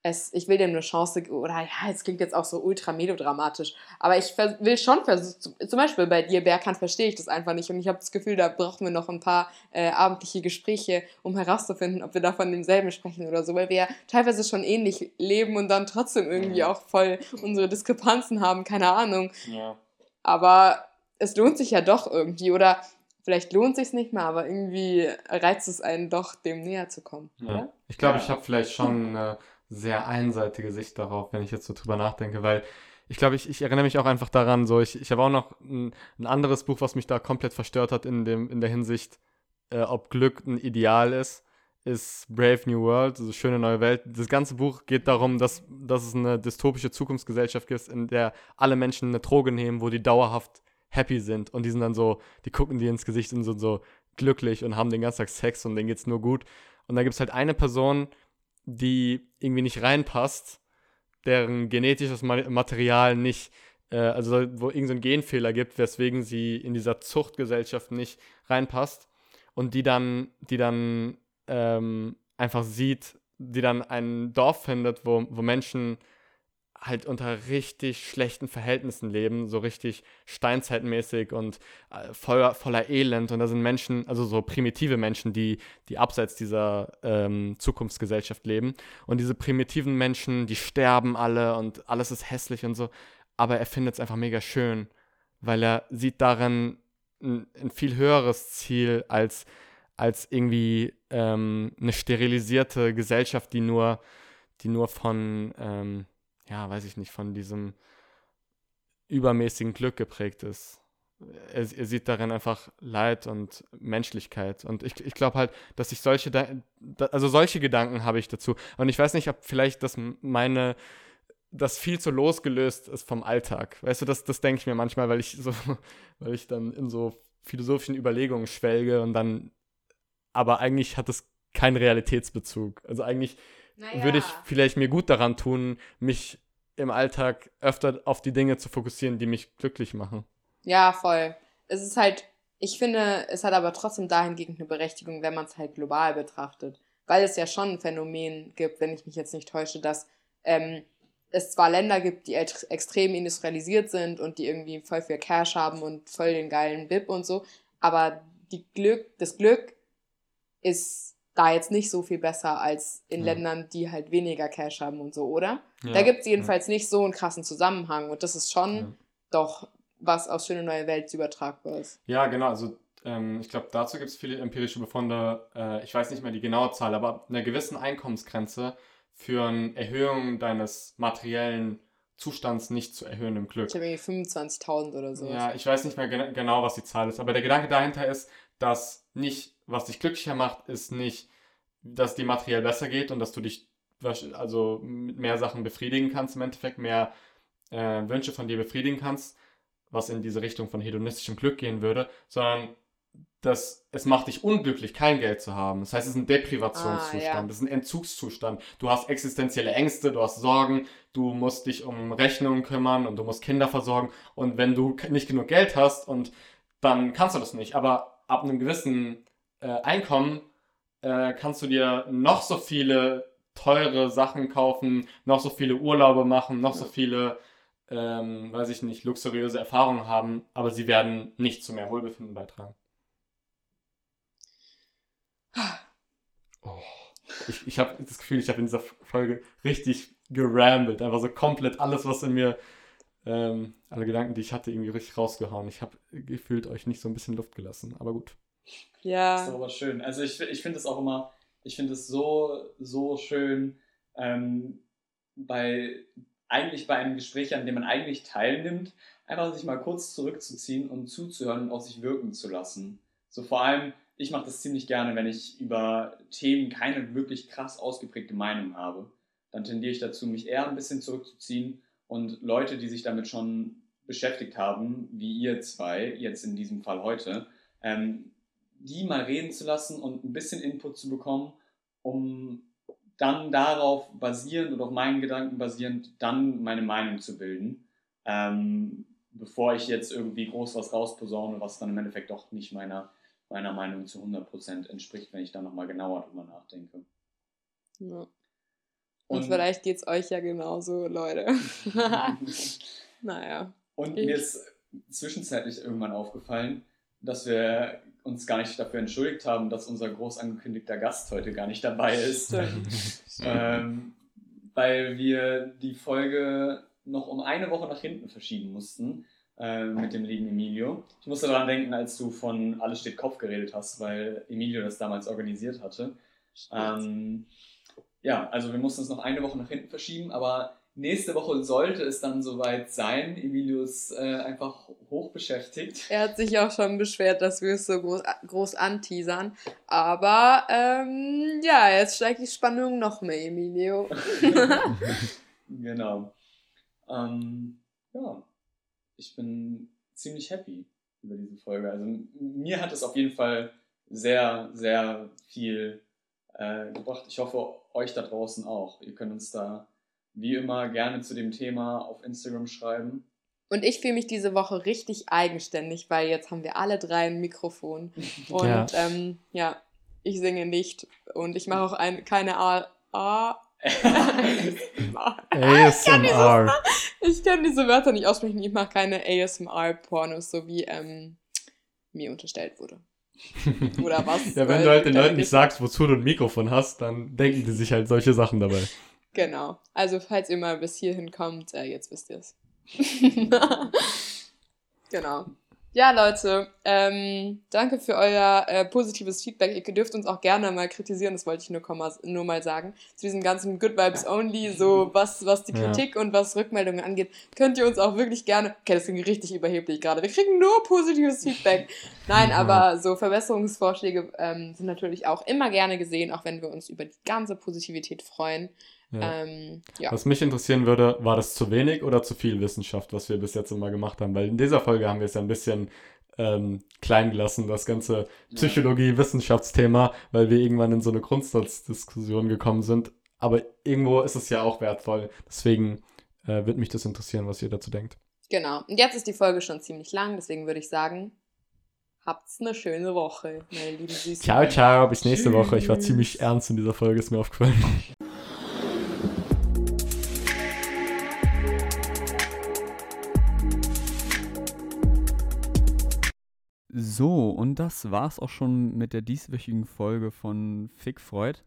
S3: es, ich will dem eine Chance, oder ja, es klingt jetzt auch so ultra melodramatisch, aber ich will schon versuchen, zum Beispiel bei dir, Berkan, verstehe ich das einfach nicht und ich habe das Gefühl, da brauchen wir noch ein paar äh, abendliche Gespräche, um herauszufinden, ob wir da von demselben sprechen oder so, weil wir ja teilweise schon ähnlich leben und dann trotzdem irgendwie auch voll unsere Diskrepanzen haben, keine Ahnung. Ja. Aber es lohnt sich ja doch irgendwie, oder vielleicht lohnt es sich nicht mehr, aber irgendwie reizt es einen doch, dem näher zu kommen.
S2: Ja. Ich glaube, ich habe vielleicht schon... Äh, sehr einseitige Sicht darauf, wenn ich jetzt so drüber nachdenke, weil ich glaube, ich, ich erinnere mich auch einfach daran, so ich, ich habe auch noch ein, ein, anderes Buch, was mich da komplett verstört hat in, dem, in der Hinsicht, äh, ob Glück ein Ideal ist, ist Brave New World, also schöne neue Welt. Das ganze Buch geht darum, dass, dass es eine dystopische Zukunftsgesellschaft gibt, in der alle Menschen eine Droge nehmen, wo die dauerhaft happy sind und die sind dann so, die gucken dir ins Gesicht und sind so glücklich und haben den ganzen Tag Sex und denen geht's nur gut. Und da gibt es halt eine Person, die irgendwie nicht reinpasst, deren genetisches Material nicht, äh, also wo irgendein so Genfehler gibt, weswegen sie in dieser Zuchtgesellschaft nicht reinpasst und die dann, die dann ähm, einfach sieht, die dann ein Dorf findet, wo, wo Menschen halt unter richtig schlechten Verhältnissen leben, so richtig steinzeitmäßig und äh, voller, voller Elend. Und da sind Menschen, also so primitive Menschen, die, die abseits dieser ähm, Zukunftsgesellschaft leben. Und diese primitiven Menschen, die sterben alle und alles ist hässlich und so. Aber er findet es einfach mega schön, weil er sieht darin ein, ein viel höheres Ziel als, als irgendwie ähm, eine sterilisierte Gesellschaft, die nur, die nur von, ähm, ja, weiß ich nicht, von diesem übermäßigen Glück geprägt ist. Er, er sieht darin einfach Leid und Menschlichkeit. Und ich, ich glaube halt, dass ich solche, also solche Gedanken habe ich dazu. Und ich weiß nicht, ob vielleicht das meine, das viel zu losgelöst ist vom Alltag. Weißt du, das, das denke ich mir manchmal, weil ich so, weil ich dann in so philosophischen Überlegungen schwelge und dann, aber eigentlich hat es keinen Realitätsbezug. Also eigentlich naja. würde ich vielleicht mir gut daran tun, mich im Alltag öfter auf die Dinge zu fokussieren, die mich glücklich machen.
S3: Ja, voll. Es ist halt, ich finde, es hat aber trotzdem dahingehend eine Berechtigung, wenn man es halt global betrachtet. Weil es ja schon ein Phänomen gibt, wenn ich mich jetzt nicht täusche, dass ähm, es zwar Länder gibt, die extrem industrialisiert sind und die irgendwie voll viel Cash haben und voll den geilen BIP und so, aber die Glück, das Glück ist da jetzt nicht so viel besser als in ja. Ländern, die halt weniger Cash haben und so, oder? Ja. Da gibt es jedenfalls ja. nicht so einen krassen Zusammenhang und das ist schon doch was aus Schöne Neue Welt übertragbar ist.
S2: Ja, genau. Also ähm, ich glaube, dazu gibt es viele empirische Befunde. Äh, ich weiß nicht mehr die genaue Zahl, aber ab einer gewissen Einkommensgrenze führen Erhöhungen deines materiellen Zustands nicht zu erhöhendem Glück.
S3: Ich habe irgendwie 25.000 oder so.
S2: Ja, ich weiß nicht mehr gen genau, was die Zahl ist, aber der Gedanke dahinter ist, dass nicht, was dich glücklicher macht, ist nicht, dass dir materiell besser geht und dass du dich also mit mehr Sachen befriedigen kannst im Endeffekt, mehr äh, Wünsche von dir befriedigen kannst, was in diese Richtung von hedonistischem Glück gehen würde, sondern dass es macht dich unglücklich, kein Geld zu haben. Das heißt, es ist ein Deprivationszustand, ah, ja. das ist ein Entzugszustand. Du hast existenzielle Ängste, du hast Sorgen, du musst dich um Rechnungen kümmern und du musst Kinder versorgen. Und wenn du nicht genug Geld hast und dann kannst du das nicht. Aber ab einem gewissen äh, Einkommen äh, kannst du dir noch so viele teure Sachen kaufen, noch so viele Urlaube machen, noch so viele ähm, weiß ich nicht, luxuriöse Erfahrungen haben, aber sie werden nicht zu mehr Wohlbefinden beitragen. Oh. Ich, ich habe das Gefühl, ich habe in dieser Folge richtig gerambelt. Einfach so komplett alles, was in mir, ähm, alle Gedanken, die ich hatte, irgendwie richtig rausgehauen. Ich habe gefühlt euch nicht so ein bisschen Luft gelassen, aber gut.
S1: Ja. Das ist aber schön. Also ich, ich finde es auch immer, ich finde es so, so schön, ähm, bei eigentlich bei einem Gespräch, an dem man eigentlich teilnimmt, einfach sich mal kurz zurückzuziehen und zuzuhören und auf sich wirken zu lassen. So vor allem, ich mache das ziemlich gerne, wenn ich über Themen keine wirklich krass ausgeprägte Meinung habe. Dann tendiere ich dazu, mich eher ein bisschen zurückzuziehen und Leute, die sich damit schon beschäftigt haben, wie ihr zwei, jetzt in diesem Fall heute, ähm, die mal reden zu lassen und ein bisschen Input zu bekommen, um dann darauf basierend und auf meinen Gedanken basierend dann meine Meinung zu bilden, ähm, bevor ich jetzt irgendwie groß was rausposaune, was dann im Endeffekt doch nicht meiner, meiner Meinung zu 100% entspricht, wenn ich dann nochmal genauer drüber nachdenke.
S3: Ja. Und, und vielleicht geht es euch ja genauso, Leute. naja.
S1: Und ich. mir ist zwischenzeitlich irgendwann aufgefallen, dass wir uns gar nicht dafür entschuldigt haben, dass unser groß angekündigter Gast heute gar nicht dabei ist. ähm, weil wir die Folge noch um eine Woche nach hinten verschieben mussten äh, mit dem lieben Emilio. Ich musste daran denken, als du von Alles steht Kopf geredet hast, weil Emilio das damals organisiert hatte. Ähm, ja, also wir mussten es noch eine Woche nach hinten verschieben, aber Nächste Woche sollte es dann soweit sein. Emilius äh, einfach hoch beschäftigt.
S3: Er hat sich auch schon beschwert, dass wir es so groß, groß anteasern. Aber ähm, ja, jetzt steigt die Spannung noch mehr, Emilio.
S1: genau. Ähm, ja, ich bin ziemlich happy über diese Folge. Also mir hat es auf jeden Fall sehr, sehr viel äh, gebracht. Ich hoffe, euch da draußen auch. Ihr könnt uns da wie immer gerne zu dem Thema auf Instagram schreiben.
S3: Und ich fühle mich diese Woche richtig eigenständig, weil jetzt haben wir alle drei ein Mikrofon. Und ja, ähm, ja ich singe nicht. Und ich mache auch ein, keine A. A ASMR. Ich kann diese Wörter nicht aussprechen. Ich mache keine ASMR-Pornos, so wie ähm, mir unterstellt wurde.
S2: Oder was? ja, wenn du halt den Leuten nicht sagst, wozu du ein Mikrofon hast, dann denken die sich halt solche Sachen dabei.
S3: Genau. Also, falls ihr mal bis hierhin kommt, äh, jetzt wisst ihr es. genau. Ja, Leute, ähm, danke für euer äh, positives Feedback. Ihr dürft uns auch gerne mal kritisieren, das wollte ich nur, nur mal sagen. Zu diesem ganzen Good Vibes Only, so was, was die Kritik ja. und was Rückmeldungen angeht, könnt ihr uns auch wirklich gerne. Okay, das klingt richtig überheblich gerade. Wir kriegen nur positives Feedback. Nein, ja. aber so Verbesserungsvorschläge ähm, sind natürlich auch immer gerne gesehen, auch wenn wir uns über die ganze Positivität freuen.
S2: Ja. Ähm, ja. Was mich interessieren würde, war das zu wenig oder zu viel Wissenschaft, was wir bis jetzt immer gemacht haben? Weil in dieser Folge haben wir es ja ein bisschen ähm, klein gelassen, das ganze Psychologie-Wissenschaftsthema, weil wir irgendwann in so eine Grundsatzdiskussion gekommen sind. Aber irgendwo ist es ja auch wertvoll. Deswegen äh, würde mich das interessieren, was ihr dazu denkt.
S3: Genau. Und jetzt ist die Folge schon ziemlich lang, deswegen würde ich sagen, habt's eine schöne Woche, meine lieben Süßen.
S2: Ciao, ciao, bis nächste Tschüss. Woche. Ich war ziemlich ernst in dieser Folge, ist mir aufgefallen.
S4: So, und das war's auch schon mit der dieswöchigen Folge von Fick Freud.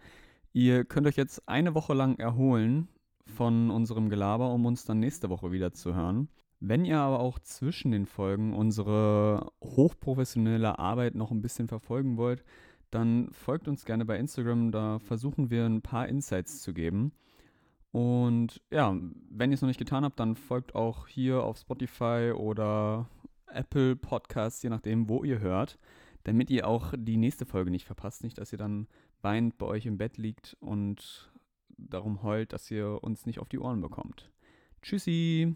S4: Ihr könnt euch jetzt eine Woche lang erholen von unserem Gelaber, um uns dann nächste Woche wieder zu hören. Wenn ihr aber auch zwischen den Folgen unsere hochprofessionelle Arbeit noch ein bisschen verfolgen wollt, dann folgt uns gerne bei Instagram, da versuchen wir ein paar Insights zu geben. Und ja, wenn ihr es noch nicht getan habt, dann folgt auch hier auf Spotify oder Apple Podcasts, je nachdem, wo ihr hört, damit ihr auch die nächste Folge nicht verpasst. Nicht, dass ihr dann weinend bei euch im Bett liegt und darum heult, dass ihr uns nicht auf die Ohren bekommt. Tschüssi!